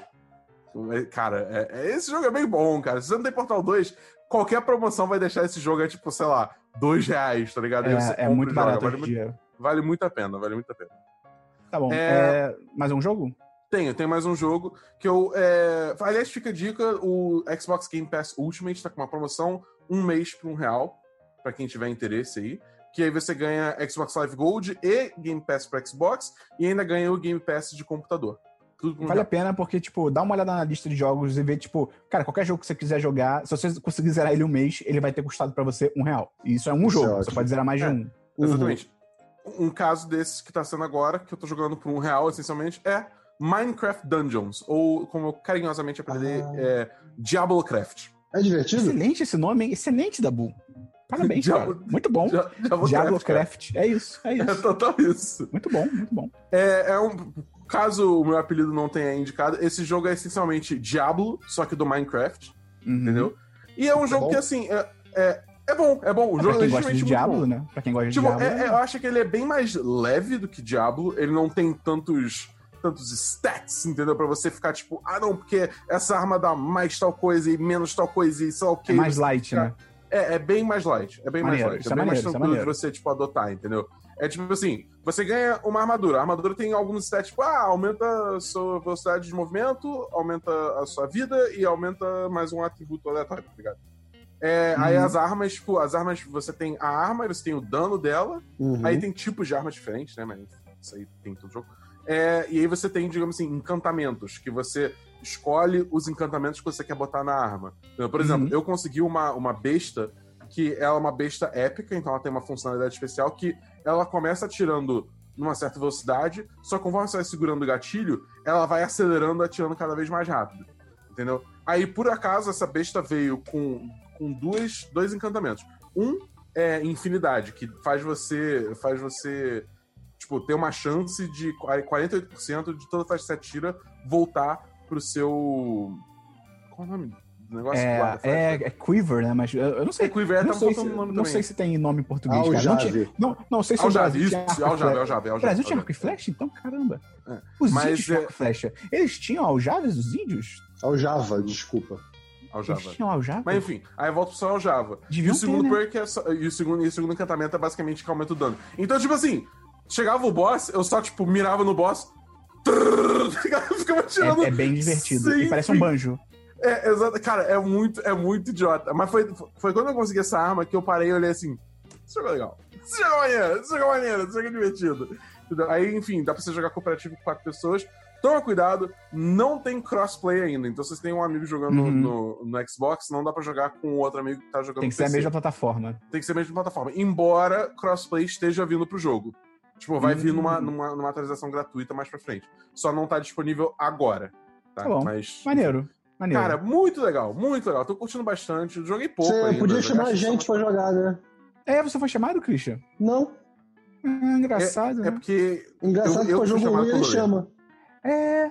É, Cara, é- é- esse jogo é bem bom, cara. Se você não tem Portal 2, qualquer promoção vai deixar esse jogo, é tipo, sei lá, dois reais, tá ligado?
É, é muito
joga.
barato
Vale muito, vale muito a pena, vale muito a pena.
Tá bom.
É-
É... Mais um jogo?
Tenho, tem mais um jogo que eu. É... Aliás, fica a dica: o Xbox Game Pass Ultimate tá com uma promoção um mês por um real, pra quem tiver interesse aí. Que aí você ganha Xbox Live Gold e Game Pass para Xbox e ainda ganha o Game Pass de computador. Tudo
Vale a pena porque, tipo, dá uma olhada na lista de jogos e vê, tipo, cara, qualquer jogo que você quiser jogar, se você conseguir zerar ele um mês, ele vai ter custado pra você um real. E isso é um
Isso é
jogo, você
ótimo.
pode zerar mais de
É.
um.
Exatamente. Um caso desses que tá sendo agora, que eu tô jogando por um real, essencialmente, é Minecraft Dungeons, ou como eu carinhosamente apelidei,
Ah.
é Diablocraft.
É divertido?
Excelente esse nome, hein? Excelente, Dabu. Parabéns,
Diablo-
cara. Muito bom.
Dia- Diablocraft.
Diablocraft. É isso, é.
É
isso.
total isso.
Muito bom, muito bom.
É, é um. Caso o meu apelido não tenha indicado, esse jogo é essencialmente Diablo, só que do Minecraft,
Uhum.
entendeu? E é um jogo
bom?
que, assim, é, é, é bom, é bom. O
É,
jogo
pra quem
é
gosta de Diablo,
bom.
né? Pra quem gosta de
Tipo,
Diablo.
é- é- eu acho que ele é bem mais leve do que Diablo. Ele não tem tantos tantos stats, entendeu? Pra você ficar tipo, ah, não, porque essa arma dá mais tal coisa e menos tal coisa e sei lá o que.
é mais light, né?
É, é bem mais light. É bem
Maneiro,
mais light. É
é
bem mais
maneiro, isso é
tranquilo de você, tipo, adotar, entendeu? É tipo assim, você ganha uma armadura. A armadura tem alguns stats, tipo, ah, aumenta a sua velocidade de movimento, aumenta a sua vida e aumenta mais um atributo aleatório, tá ligado? É, Aí
Uhum.
as armas, tipo, as armas, você tem a arma, você tem o dano dela,
Uhum.
Aí tem tipos de armas diferentes, né? Mas isso aí tem em todo jogo. É, e aí você tem, digamos assim, encantamentos, que você escolhe os encantamentos que você quer botar na arma. Então, Por exemplo,
Uhum.
eu consegui uma, uma besta que ela é uma besta épica, então ela tem uma funcionalidade especial que ela começa atirando numa certa velocidade, só que conforme você vai segurando o gatilho, ela vai acelerando, atirando cada vez mais rápido. Entendeu? Aí, por acaso, essa besta veio com, com duas, dois encantamentos. Um é infinidade, que faz você. faz você. Tipo, ter uma chance de 48% de toda faixa que você atira voltar pro seu. Qual é o nome do negócio?
É,
Guarda-flecha?
é, é Quiver, né? Mas eu, eu não sei.
É Quiver,
não
tá
sei, se,
o nome
não
também.
sei se tem nome em português, cara. Não,
Aljave.
não, não sei se o
Aljave,
Brasil
isso,
tinha
Aljave. Aljave,
O
Aljave.
Brasil tinha
Aljave.
arco e flecha? Então, caramba.
É.
Os
Mas,
índios tinham
é-
arco e flecha. Eles tinham aljaves, os índios?
Aljava, desculpa.
Aljava.
Eles tinham Aljava?
Mas enfim, aí volta pro seu Aljava. E o segundo
ter, né?
perk é só- e o segundo, e o segundo encantamento é basicamente que aumenta o dano. Então, tipo assim, chegava o boss, eu só, tipo, mirava no boss. Ficava tirando.
É, é bem divertido. E
Sim,
parece um banjo.
É, exato. Cara, é muito, é muito idiota. Mas foi, foi quando eu consegui essa arma que eu parei e olhei assim. Isso jogou legal. Isso jogou maneiro, isso jogou maneiro, isso jogou divertido. Entendeu? Aí, enfim, dá pra você jogar cooperativo com quatro pessoas. Toma cuidado, não tem crossplay ainda. Então, se você tem um amigo jogando
Uhum.
no, no Xbox, não dá pra jogar com o outro amigo que tá jogando
Tem que ser a
PC.
mesma plataforma.
Tem que ser a mesma plataforma. Embora crossplay esteja vindo pro jogo. Tipo, vai vir numa, numa, numa atualização gratuita mais pra frente. Só não tá disponível agora. Tá?
Tá bom.
Mas.
Maneiro. Maneiro.
Cara, muito legal, muito legal. Tô curtindo bastante. Joguei pouco.
Você
ainda,
podia
joguei
chamar a
que
gente pra jogar, né?
é, você foi chamado, Christian?
Não.
Ah, engraçado,
É
né?
porque,
Engraçado
Eu-
que
eu
o
fui
jogo ruim ele chama.
É,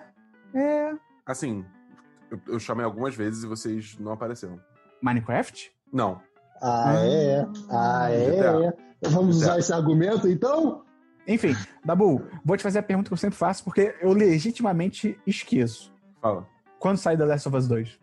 é.
assim, eu, eu chamei algumas vezes e vocês não apareceram.
Minecraft?
Não.
Ah, é? Ah,
GTA.
é? Vamos usar esse argumento, então?
Enfim, Dabu, vou te fazer a pergunta que eu sempre faço, porque eu legitimamente esqueço.
Fala.
Quando sai The Last of Us 2?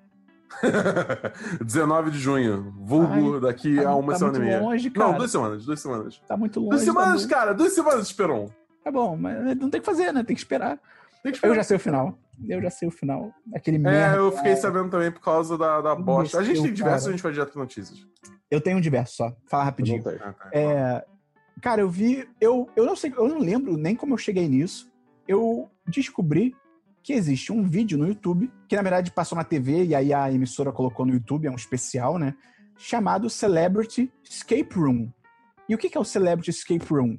19 de junho. Vulgo
Ai,
daqui
tá-
a uma
tá
semana e meia.
longe, cara.
Não, duas semanas, duas semanas.
Tá muito longe.
Duas semanas,
Dabu.
cara, duas semanas, Esperon.
Tá bom, mas não tem que fazer, né? Tem que esperar.
Tem que
Eu
esperar.
já sei o final. Eu já sei o final. Aquele
É,
merda.
eu fiquei sabendo também por causa da, da bosta. A gente tem diversos,
cara.
a gente vai direto notícias.
Eu tenho um diverso só. Fala
Eu
rapidinho.
Ah, tá.
É, cara, eu vi. Eu, eu não sei, eu não lembro nem como eu cheguei nisso. Eu descobri que existe um vídeo no YouTube, que na verdade passou na TV e aí a emissora colocou no YouTube, é um especial, né? Chamado Celebrity Escape Room. E o que é o Celebrity Escape Room?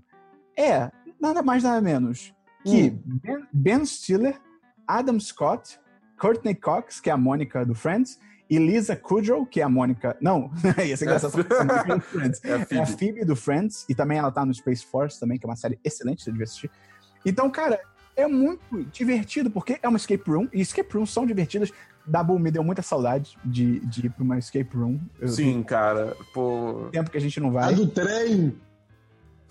É nada mais nada menos que ben, Ben Stiller, Adam Scott, Courtney Cox, que é a Mônica do Friends, e Lisa Kudrow, que é a Mônica. Não, ia ser engraçado a Mônica do Friends.
É a
É a
Phoebe.
Phoebe do Friends, e também ela tá no Space Force também, que é uma série excelente, você devia assistir. Então, cara, é muito divertido, porque é uma escape room, e escape rooms são divertidas. Dabu me deu muita saudade de, de ir pra uma escape room. Eu-
Sim, cara. Pô.
Tempo que a gente não
A
vai.
do trem.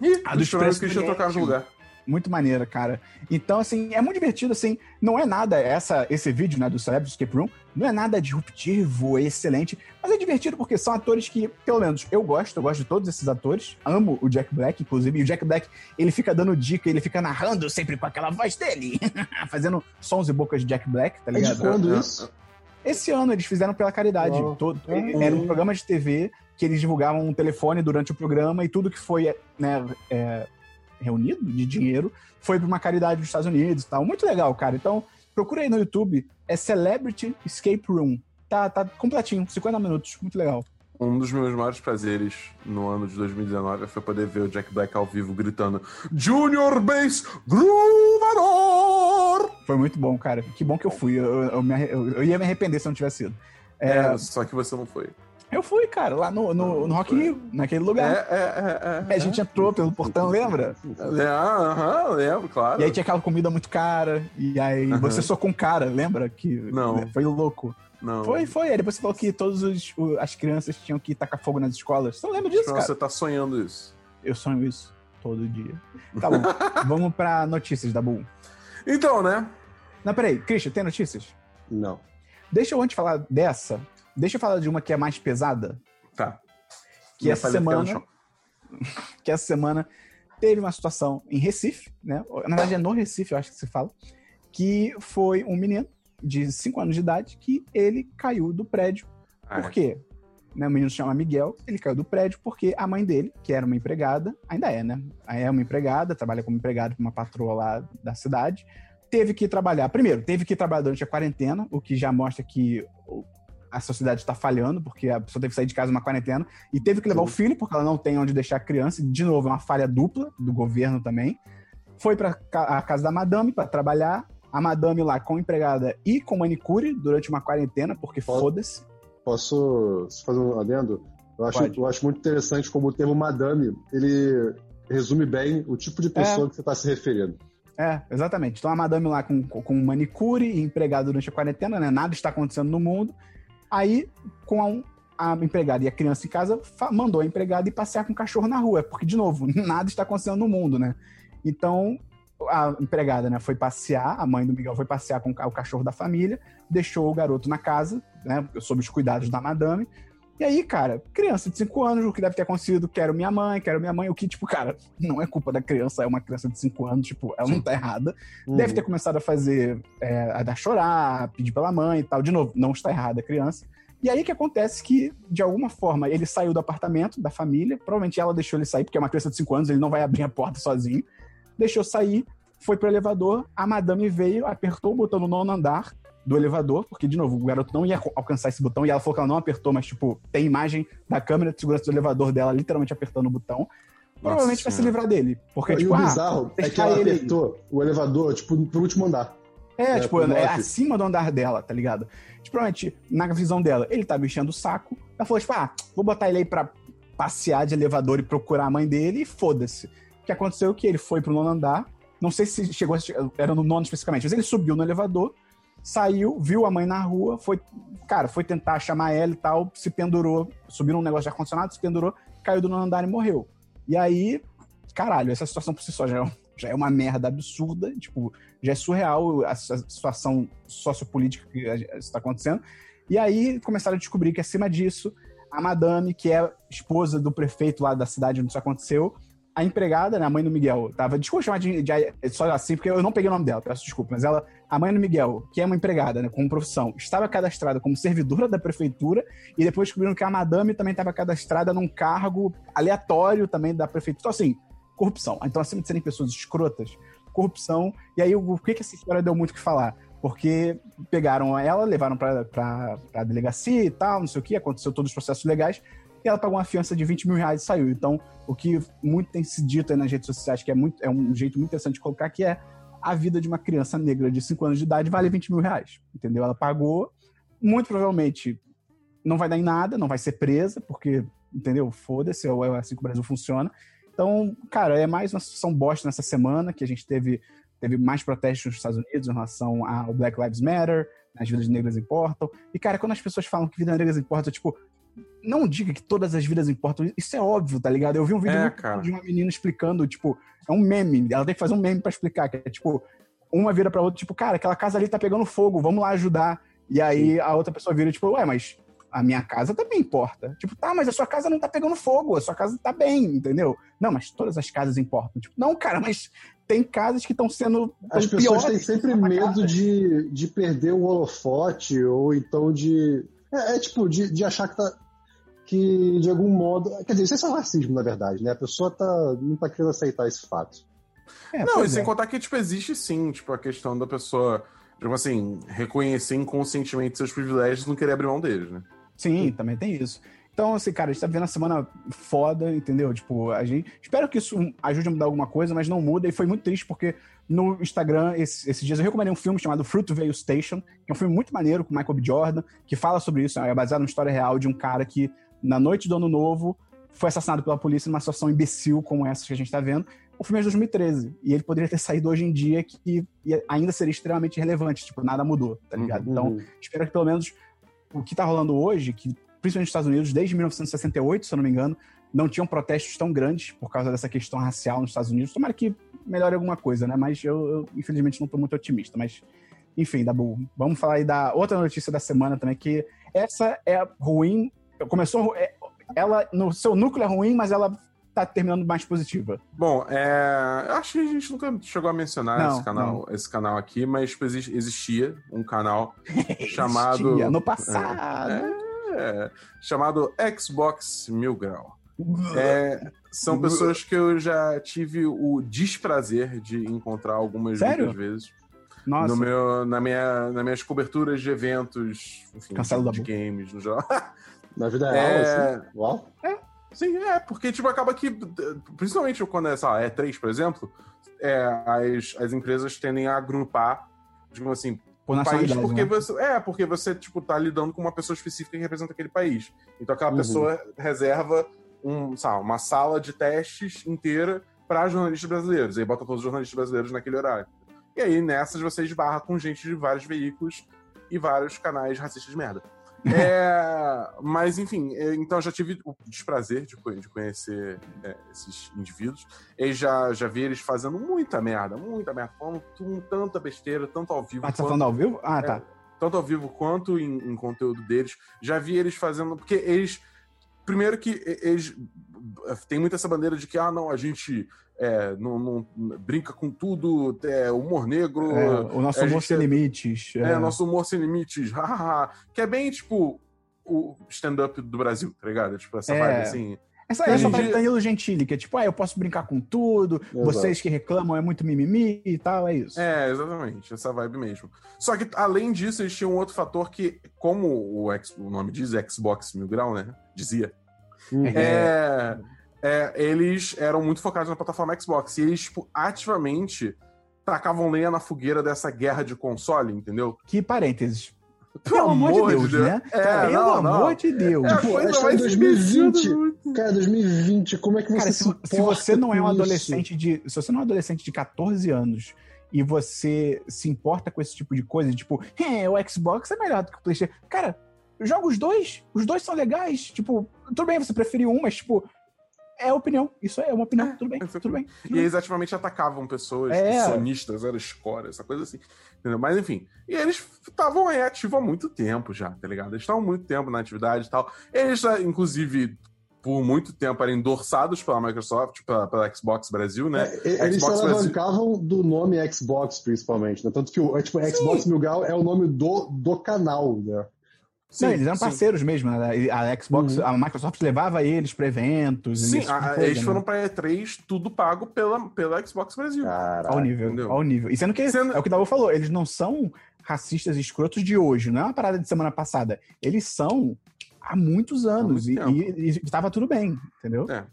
Ih,
A
a
do
dos
Expresso
que a gente ia trocar de lugar.
Muito maneira, cara. Então, assim, é muito divertido, assim, não é nada, essa, esse vídeo, né, do Celebrity Escape Room, não é nada disruptivo, excelente, mas é divertido porque são atores que, pelo menos, eu gosto, eu gosto de todos esses atores, amo o Jack Black, inclusive, e o Jack Black, ele fica dando dica, ele fica narrando sempre com aquela voz dele, fazendo sons e bocas de Jack Black, tá
É de
ligado?
quando
É,
isso?
Esse ano eles fizeram pela caridade.
Uau.
Todo-
Uhum.
Era um programa de TV que eles divulgavam um telefone durante o programa e tudo que foi né, é, reunido de dinheiro foi para uma caridade dos Estados Unidos e tal. Muito legal, cara. Então, procura aí no YouTube. É Celebrity Escape Room. Tá, tá completinho, 50 minutos. Muito legal.
Um dos meus maiores prazeres no ano de 2019 foi poder ver o Jack Black ao vivo gritando Junior Bass Groovador!
Foi muito bom, cara. Que bom que eu fui. Eu, eu, eu- eu ia me arrepender se não tivesse ido. É,
É, só que você não foi.
Eu fui, cara, lá no, no, no Rock Rio, naquele
É,
lugar.
é, é, é.
A gente entrou pelo portão, lembra?
É, aham, lembro, claro.
E aí tinha aquela comida muito cara, e aí
Aham.
você socou um cara, lembra? Que
Não.
foi louco.
Não.
Foi, foi. Aí depois você falou que todas as crianças tinham que tacar fogo nas escolas. Você não lembra disso, cara?
você tá sonhando isso.
Eu sonho isso todo dia. Tá bom. Vamos pra notícias da Bull.
Então, né?
Não, peraí. Christian, tem notícias?
Não.
Deixa eu antes falar dessa. Deixa eu falar de uma que é mais pesada.
Tá.
Que
Minha
essa semana. que essa semana teve uma situação em Recife, né? Na verdade é no Recife, eu acho que se fala, que foi um menino de 5 anos de idade que ele caiu do prédio.
Ah,
Por quê? Né, o menino se chama Miguel, ele caiu do prédio porque a mãe dele, que era uma empregada, ainda é, né? É uma empregada, trabalha como empregada para uma patroa lá da cidade, teve que trabalhar. Primeiro, teve que trabalhar durante a quarentena, o que já mostra que a sociedade está falhando, porque a pessoa teve que sair de casa numa quarentena, e teve que levar o filho, porque ela não tem onde deixar a criança. E, de novo, é uma falha dupla do governo também. Foi para a casa da madame para trabalhar. A madame lá com empregada e com manicure durante uma quarentena, porque foda-se.
Posso fazer um adendo? Eu acho,
Pode.
eu acho muito interessante como o termo madame, ele resume bem o tipo de pessoa que você está se referindo.
É, exatamente. Então a madame lá com, com manicure e empregada durante a quarentena, né? Nada está acontecendo no mundo. Aí, com a, a empregada e a criança em casa, mandou a empregada ir passear com o cachorro na rua. Porque, de novo, nada está acontecendo no mundo, né? Então, a empregada, né, foi passear, a mãe do Miguel foi passear com o cachorro da família, deixou o garoto na casa, né, sob os cuidados da madame. E aí, cara, criança de 5 anos, o que deve ter acontecido? Quero minha mãe, quero minha mãe. O que, tipo, cara, não é culpa da criança, é uma criança de 5 anos, tipo, ela não tá errada.
Uhum.
Deve ter começado a fazer, é, a dar chorar, pedir pela mãe e tal. De novo, não está errada a criança. E aí que acontece que, de alguma forma, ele saiu do apartamento da família, provavelmente ela deixou ele sair, porque é uma criança de 5 anos, ele não vai abrir a porta sozinho. Deixou sair, foi pro elevador, a madame veio, apertou o botão no nono andar do elevador, porque, de novo, o garoto não ia alcançar esse botão, e ela falou que ela não apertou, mas, tipo, tem imagem da câmera de segurança do elevador dela literalmente apertando o botão. Provavelmente vai se livrar dele. Porque,
e
tipo,
o
ah,
bizarro é que ela
ele
apertou o elevador, tipo, pro último andar.
É,
É,
tipo, é acima do andar dela, tá ligado? Tipo, provavelmente, na visão dela, ele tava enchendo o saco. Ela falou, tipo, ah, vou botar ele aí pra passear de elevador e procurar a mãe dele e foda-se. O que aconteceu é que ele foi pro nono andar. Não sei se chegou, a- era no nono especificamente, mas ele subiu no elevador, saiu, viu a mãe na rua, foi, cara, foi tentar chamar ela e tal, se pendurou, subiu num negócio de ar-condicionado, se pendurou, caiu do nono andar e morreu. E aí, caralho, essa situação por si só já é, já é uma merda absurda, tipo, já é surreal a, a situação sociopolítica que está acontecendo. E aí começaram a descobrir que acima disso, a madame, que é esposa do prefeito lá da cidade onde isso aconteceu, a empregada, né, a mãe do Miguel, tava, desculpa chamar de, de só assim, porque eu não peguei o nome dela, peço desculpa, mas ela, a mãe do Miguel, que é uma empregada, né, com profissão, estava cadastrada como servidora da prefeitura e depois descobriram que a madame também estava cadastrada num cargo aleatório também da prefeitura. Então, assim, corrupção. Então, acima de serem pessoas escrotas, corrupção. E aí, o que, que essa história deu muito o que falar? Porque pegaram ela, levaram pra, pra delegacia e tal, não sei o que, aconteceu todos os processos legais, e ela pagou uma fiança de 20 mil reais e saiu. Então, o que muito tem se dito aí nas redes sociais, que é, muito, é um jeito muito interessante de colocar, que é a vida de uma criança negra de 5 anos de idade vale 20 mil reais. Entendeu? Ela pagou, muito provavelmente não vai dar em nada, não vai ser presa, porque, entendeu? Foda-se, é assim que o Brasil funciona. Então, cara, é mais uma situação bosta nessa semana que a gente teve, teve mais protestos nos Estados Unidos em relação ao Black Lives Matter, as vidas negras importam. E, cara, quando as pessoas falam que vidas negras importam, tipo, não diga que todas as vidas importam. Isso é óbvio, tá ligado? Eu vi um vídeo
É,
muito
cara.
bom de uma menina explicando, tipo, é um meme. Ela tem que fazer um meme pra explicar, que é tipo, uma vira pra outra, tipo, cara, aquela casa ali tá pegando fogo, vamos lá ajudar. E aí a outra pessoa vira, tipo, ué, mas a minha casa também importa. Tipo, tá, mas a sua casa não tá pegando fogo, a sua casa tá bem, entendeu? Não, mas todas as casas importam. Tipo, não, cara, mas tem casas que estão sendo. tão
As pessoas
piores
têm sempre medo de, de perder o holofote, ou então de. É, é tipo, de, de achar que tá. Que de algum modo. Quer dizer, isso é só racismo, na verdade, né? A pessoa tá, não tá querendo aceitar esse fato.
É,
Não, e sem
é.
contar que, tipo, existe sim, tipo, a questão da pessoa, tipo assim, reconhecer inconscientemente seus privilégios e não querer abrir mão deles, né?
Sim, também tem isso. Então, assim, cara, a gente tá vivendo uma semana foda, entendeu? Tipo, a gente. Espero que isso ajude a mudar alguma coisa, mas não muda. E foi muito triste porque no Instagram, esse- esses dias, eu recomendei um filme chamado Fruitvale Station, que é um filme muito maneiro com o Michael B. Jordan, que fala sobre isso. É baseado numa história real de um cara que, na noite do ano novo, foi assassinado pela polícia numa situação imbecil como essa que a gente tá vendo. O filme é de 2013. E ele poderia ter saído hoje em dia que ainda seria extremamente relevante. Tipo, nada mudou, tá ligado? Então,
Uhum.
espero que pelo menos o que tá rolando hoje, que principalmente nos Estados Unidos, desde 1968, se eu não me engano, não tinham protestos tão grandes por causa dessa questão racial nos Estados Unidos. Tomara que melhore alguma coisa, né? Mas eu, eu, infelizmente, não tô muito otimista. Mas, enfim, Dabu, vamos falar aí da outra notícia da semana também, que essa é ruim. Começou. é- ela, no seu núcleo é ruim, mas ela tá terminando mais positiva.
Bom, é... eu acho que a gente nunca chegou a mencionar
Não,
esse, canal, esse canal aqui, mas tipo, exi- existia um canal chamado.
Existia No passado.
É, chamado Xbox Mil Grau. É, são pessoas que eu já tive o desprazer de encontrar algumas
Sério?
vezes.
Nossa.
No meu, na minha, nas minhas coberturas de eventos, enfim, de, de games no geral.
Na vida
É.
real, assim. Uau.
Sim, é, porque tipo, acaba que, principalmente quando é, sei lá, E3, por exemplo, é, as, as empresas tendem a agrupar, digamos assim,
Por
país
nacionalidade,
porque
né?
você. É, porque você, tipo, tá lidando com uma pessoa específica que representa aquele país. Então aquela
Uhum.
pessoa reserva um, lá, uma sala de testes inteira para jornalistas brasileiros. Aí bota todos os jornalistas brasileiros naquele horário. E aí, nessas, você esbarra com gente de vários veículos e vários canais racistas de merda. É, mas, enfim, é, então já tive o desprazer de, de conhecer é, esses indivíduos. E já, já vi eles fazendo muita merda, muita merda, falando tanta besteira, tanto ao vivo
Ah, tá
quanto
falando ao vivo? Ah, tá.
tanto ao vivo quanto em, em conteúdo deles. Já vi eles fazendo. Porque eles. Primeiro que eles. Tem muito essa bandeira de que, ah, não, a gente é, não, não- brinca com tudo, é humor negro.
É, o nosso
a
humor sem
é-
limites.
É, nosso humor sem limites, hahaha. que é bem, tipo, o stand-up do Brasil, tá ligado? Tipo, essa
É.
vibe assim.
Essa é
em
pra
dia-
Danilo Gentili, que é tipo, ah, eu posso brincar com tudo, vocês que reclamam é muito mimimi e tal, é isso.
É, exatamente, essa vibe mesmo. Só que, além disso, eles tinham um outro fator que, como o, o nome diz, Xbox Mil Grau, né? Dizia.
Uhum.
É, é, eles eram muito focados na plataforma Xbox. E eles, tipo, ativamente tacavam lenha na fogueira dessa guerra de console, entendeu?
Que parênteses. Pelo amor de Deus, né?
É,
Pelo
não, não.
amor de Deus.
É
essa
mais
é 2020.
imbecil do mundo.
Cara, 2020, como é que você
Cara,
se,
se, se você não é um adolescente de. Se você não é um adolescente de 14 anos e você se importa com esse tipo de coisa, tipo, é, o Xbox é melhor do que o PlayStation. Cara, joga os dois. Os dois são legais. Tipo, tudo bem, você preferiu um, mas, tipo, é opinião. Isso é uma opinião.
É,
tudo bem,
é,
tudo bem.
E eles ativamente atacavam pessoas,
É.
sonistas, era score, essa coisa assim. Entendeu? Mas enfim. E eles estavam aí ativos há muito tempo já, tá ligado? Eles estavam há muito tempo na atividade e tal. Eles, já, inclusive, por muito tempo eram endorsados pela Microsoft, pela, pela Xbox Brasil, né?
É, e- eles
Xbox
se
Brasil-
alavancavam do nome Xbox, principalmente, né? Tanto que o tipo, Xbox Mil Grau é o nome do, do canal, né?
Não, eles eram
sim.
parceiros mesmo. Né? A Xbox,
Uhum.
a Microsoft levava eles pra eventos. e
Sim,
tipo
a-
coisa,
eles
né?
foram pra E3, tudo pago pela, pela Xbox Brasil.
Caraca.
Ao nível,
entendeu?
ao nível. E sendo que,
Sendo-
é o que o Dabu falou, eles não são racistas escrotos de hoje, não é uma parada de semana passada. Eles são há muitos anos
muito
e, e, e tava tudo bem, entendeu?
É.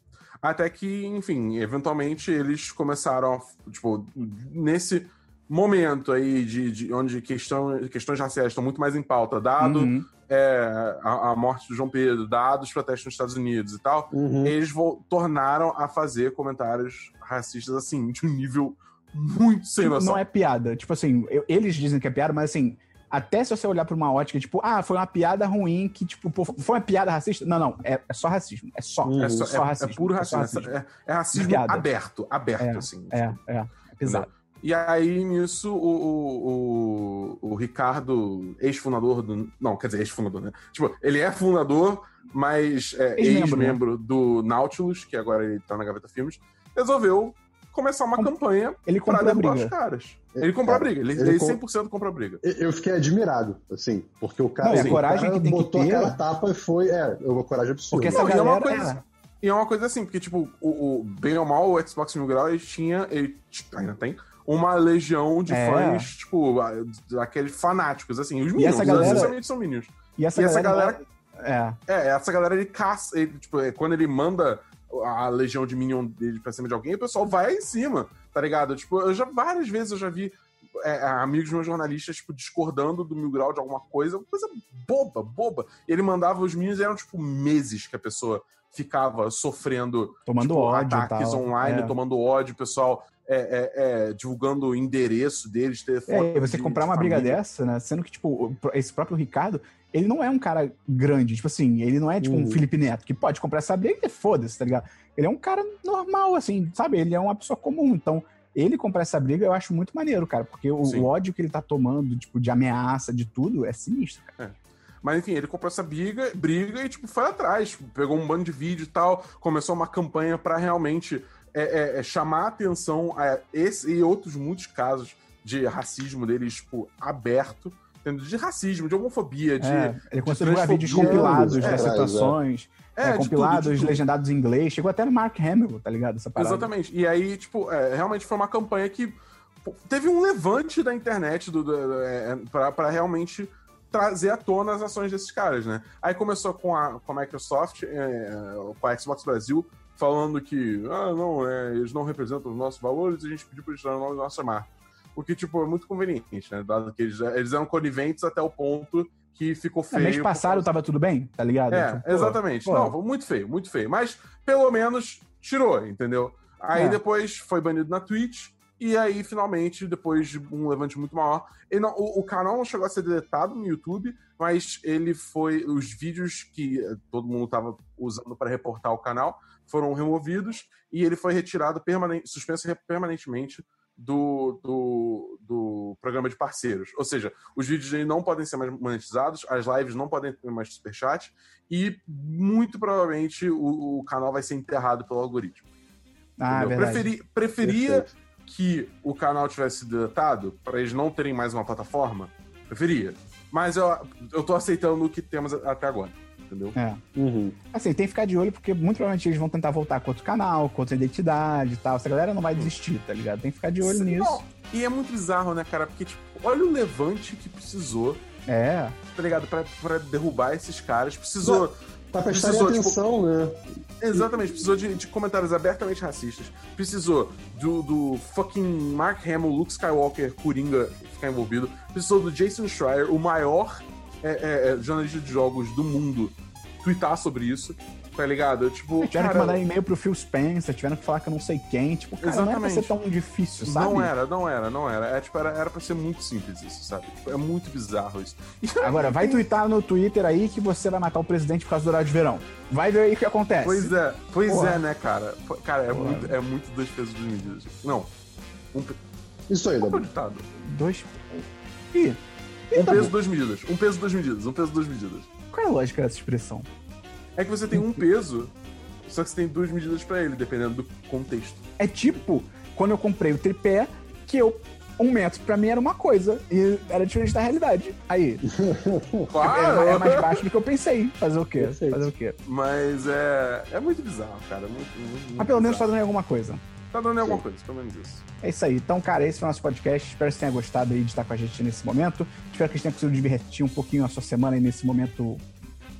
Até que, enfim, eventualmente eles começaram, a, tipo, nesse momento aí de, de onde questão, questões raciais estão muito mais em pauta, dado
Uhum.
é, a, a morte do João Pedro, dado os protestos nos Estados Unidos e tal,
Uhum.
eles tornaram a fazer comentários racistas, assim, de um nível muito sem
Tipo,
noção.
não é piada. Tipo assim, eu- eles dizem que é piada, mas assim, até se você olhar pra uma ótica, tipo, ah, foi uma piada ruim que, tipo, pô, foi uma piada racista? Não, não, é, é só racismo. É só.
Uhum.
É, só, é- é
racismo.
puro
é só
racismo. É, é racismo
Piada.
aberto, aberto,
É,
assim.
É, é. É pesado.
E aí, nisso, o, o, o, o Ricardo, ex-fundador do. Não, quer dizer, ex-fundador, né? Tipo, ele é fundador, mas é
Ex-membro, né?
do Nautilus, que agora ele tá na Gaveta Filmes, resolveu começar uma
Com-
campanha
Ele
pra derrubar
briga.
os caras. Ele comprou
Cara,
a briga, ele,
ele
ele
com-
100% comprou a briga.
Eu fiquei admirado, assim, porque o cara,
Não, e a
assim,
coragem
cara
que tem que
botou
ter-
aquela tapa e foi. É, uma coragem absurda.
Porque essa
Não, e é uma
galera.
coisa- E é uma coisa assim, porque, tipo, o, o- bem ou mal, o Xbox Mil Grau, ele tinha, ele ainda tem, uma legião de
É.
fãs, tipo, aqueles fanáticos, assim, os minions,
essa galera-
essencialmente são minions.
E essa,
E essa
galera. É.
É, essa galera ele caça, ele, tipo, é, quando ele manda a legião de Minion dele pra cima de alguém, o pessoal vai em cima, tá ligado? Tipo, eu já várias vezes eu já vi é, amigos meus jornalistas, tipo, discordando do Mil Grau de alguma coisa, coisa boba, boba. E ele mandava os Minions, e eram, tipo, meses que a pessoa ficava sofrendo
Tomando
tipo,
ódio
ataques
tal.
online,
É.
tomando ódio, o pessoal é, é, é, divulgando o endereço deles, telefone.
É, você
de-
comprar uma briga
família.
dessa, né? Sendo que, tipo, esse próprio Ricardo, ele não é um cara grande. Tipo assim, ele não é tipo um
Uhum.
Felipe Neto, que pode comprar essa briga e foda-se, tá ligado? Ele é um cara normal, assim, sabe? Ele é uma pessoa comum. Então, ele comprar essa briga eu acho muito maneiro, cara. Porque o, o ódio que ele tá tomando, tipo, de ameaça, de tudo, é sinistro, cara.
Mas enfim, ele comprou essa briga, briga e tipo, foi atrás, tipo, pegou um bando de vídeo e tal, começou uma campanha pra realmente é, é, é, chamar a atenção a esse e outros muitos casos de racismo deles, tipo, aberto, de racismo, de homofobia, de.
É, ele a divulgar vídeos compilados
é,
das
é,
situações,
É,
é,
de
compilados,
tudo, de tudo.
legendados em inglês. Chegou até no Mark Hamill, tá ligado? Essa parada.
Exatamente. E aí, tipo, é, realmente foi uma campanha que teve um levante da internet do, do, é, pra, pra realmente trazer à tona as ações desses caras, né? Aí começou com a, com a Microsoft, é, com a Xbox Brasil, falando que, ah, não, é, eles não representam os nossos valores e a gente pediu pra eles tirarem o nome da nossa marca. O que, tipo, é muito conveniente, né? Dado que eles, eles eram coniventes até o ponto que ficou
É,
feio.
mês
por
passado
causa-
tava tudo bem, tá ligado?
é,
Tipo,
exatamente.
pô.
Não, muito feio, muito feio. Mas pelo menos tirou, entendeu? Aí
É.
depois foi banido na Twitch E aí, finalmente, depois de um levante muito maior, não, o, o, canal não chegou a ser deletado no YouTube, mas ele foi. Os vídeos que todo mundo estava usando para reportar o canal foram removidos e ele foi retirado, permanente, suspenso permanentemente do, do, do, programa de parceiros. Ou seja, os vídeos dele não podem ser mais monetizados, as lives não podem ter mais superchat e muito provavelmente o, o canal vai ser enterrado pelo algoritmo.
Ah,
Preferi, preferia Perfeito. que o canal tivesse deletado para eles não terem mais uma plataforma. Preferia. Mas eu, eu tô aceitando o que temos até agora entendeu? É.
Uhum. Assim, tem que ficar de olho, porque muito provavelmente eles vão tentar voltar com outro canal, com outra identidade e tal. Essa galera não vai desistir, tá ligado? Tem que ficar de olho Sim, nisso. Não.
E é muito bizarro, né, cara? Porque, tipo, olha o levante que precisou.
É.
Tá ligado? Pra, pra derrubar esses caras. Precisou.
Pra prestar tipo, atenção, tipo, né?
Exatamente, precisou de, de, comentários abertamente racistas. Precisou do, do fucking Mark Hamill, Luke Skywalker, Coringa ficar envolvido. Precisou do Jason Schreier, o maior é, é, é, jornalista de jogos do mundo twittar sobre isso, tá ligado? Tipo,
tiveram cara, que mandar e-mail pro Phil Spencer, tiveram que falar que eu não sei quem. Tipo, cara, exatamente. não era pra ser tão difícil, sabe?
Não era, não era, não era. É, tipo, era, era pra ser muito simples isso, sabe? Tipo, é muito bizarro isso.
Agora, vai twittar no Twitter aí que você vai matar o presidente por causa do horário de verão. Vai ver aí o que acontece.
Pois é, pois Porra. é, né, cara? Cara, é muito, é muito dois pesos de medidas. Não. Um...
Isso aí,
Dabu.
Dois. Ih.
Um peso, duas medidas. Um peso, duas medidas. Um peso, duas medidas.
Qual é a lógica dessa expressão?
É que você tem um peso, só que você tem duas medidas para ele, dependendo do contexto.
É tipo, quando eu comprei o tripé, que eu um metro pra mim era uma coisa e era diferente da realidade. Aí.
Claro!
É, é, mais baixo do que eu pensei. Fazer o quê? Fazer o quê?
Mas é, é muito bizarro, cara. Muito,
muito, Mas pelo menos tá dando alguma coisa.
Tá dando alguma coisa, pelo menos isso.
É isso aí. Então, cara, esse foi o nosso podcast. Espero que você tenha gostado aí de estar com a gente nesse momento. Espero que a gente tenha conseguido divertir um pouquinho a sua semana aí nesse momento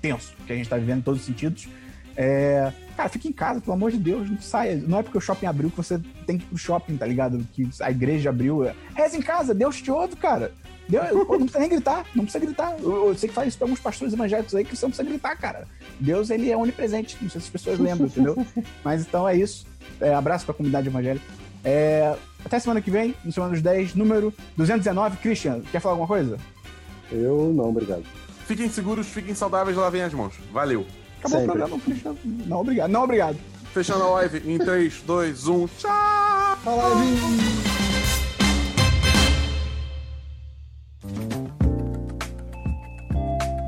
tenso que a gente tá vivendo em todos os sentidos. É... Cara, fica em casa, pelo amor de Deus, não saia. Não é porque o shopping abriu que você tem que ir pro shopping, tá ligado? Que a igreja abriu. Reza em casa, Deus te ouve, cara. Deus, não precisa nem gritar, não precisa gritar. Eu, eu sei que faz isso pra alguns pastores evangélicos aí que você não precisa gritar, cara. Deus, ele é onipresente, não sei se as pessoas lembram, entendeu? Mas então é isso. É, abraço pra comunidade evangélica. É, até semana que vem, no Semana dos 10, número 219. Christian, quer falar alguma coisa?
Eu não, obrigado.
Fiquem seguros, fiquem saudáveis, lavem as mãos. Valeu.
Acabou Sempre. o programa, Christian. Não, obrigado. Não, obrigado.
Fechando a live em 3, 2, 1. Tchau!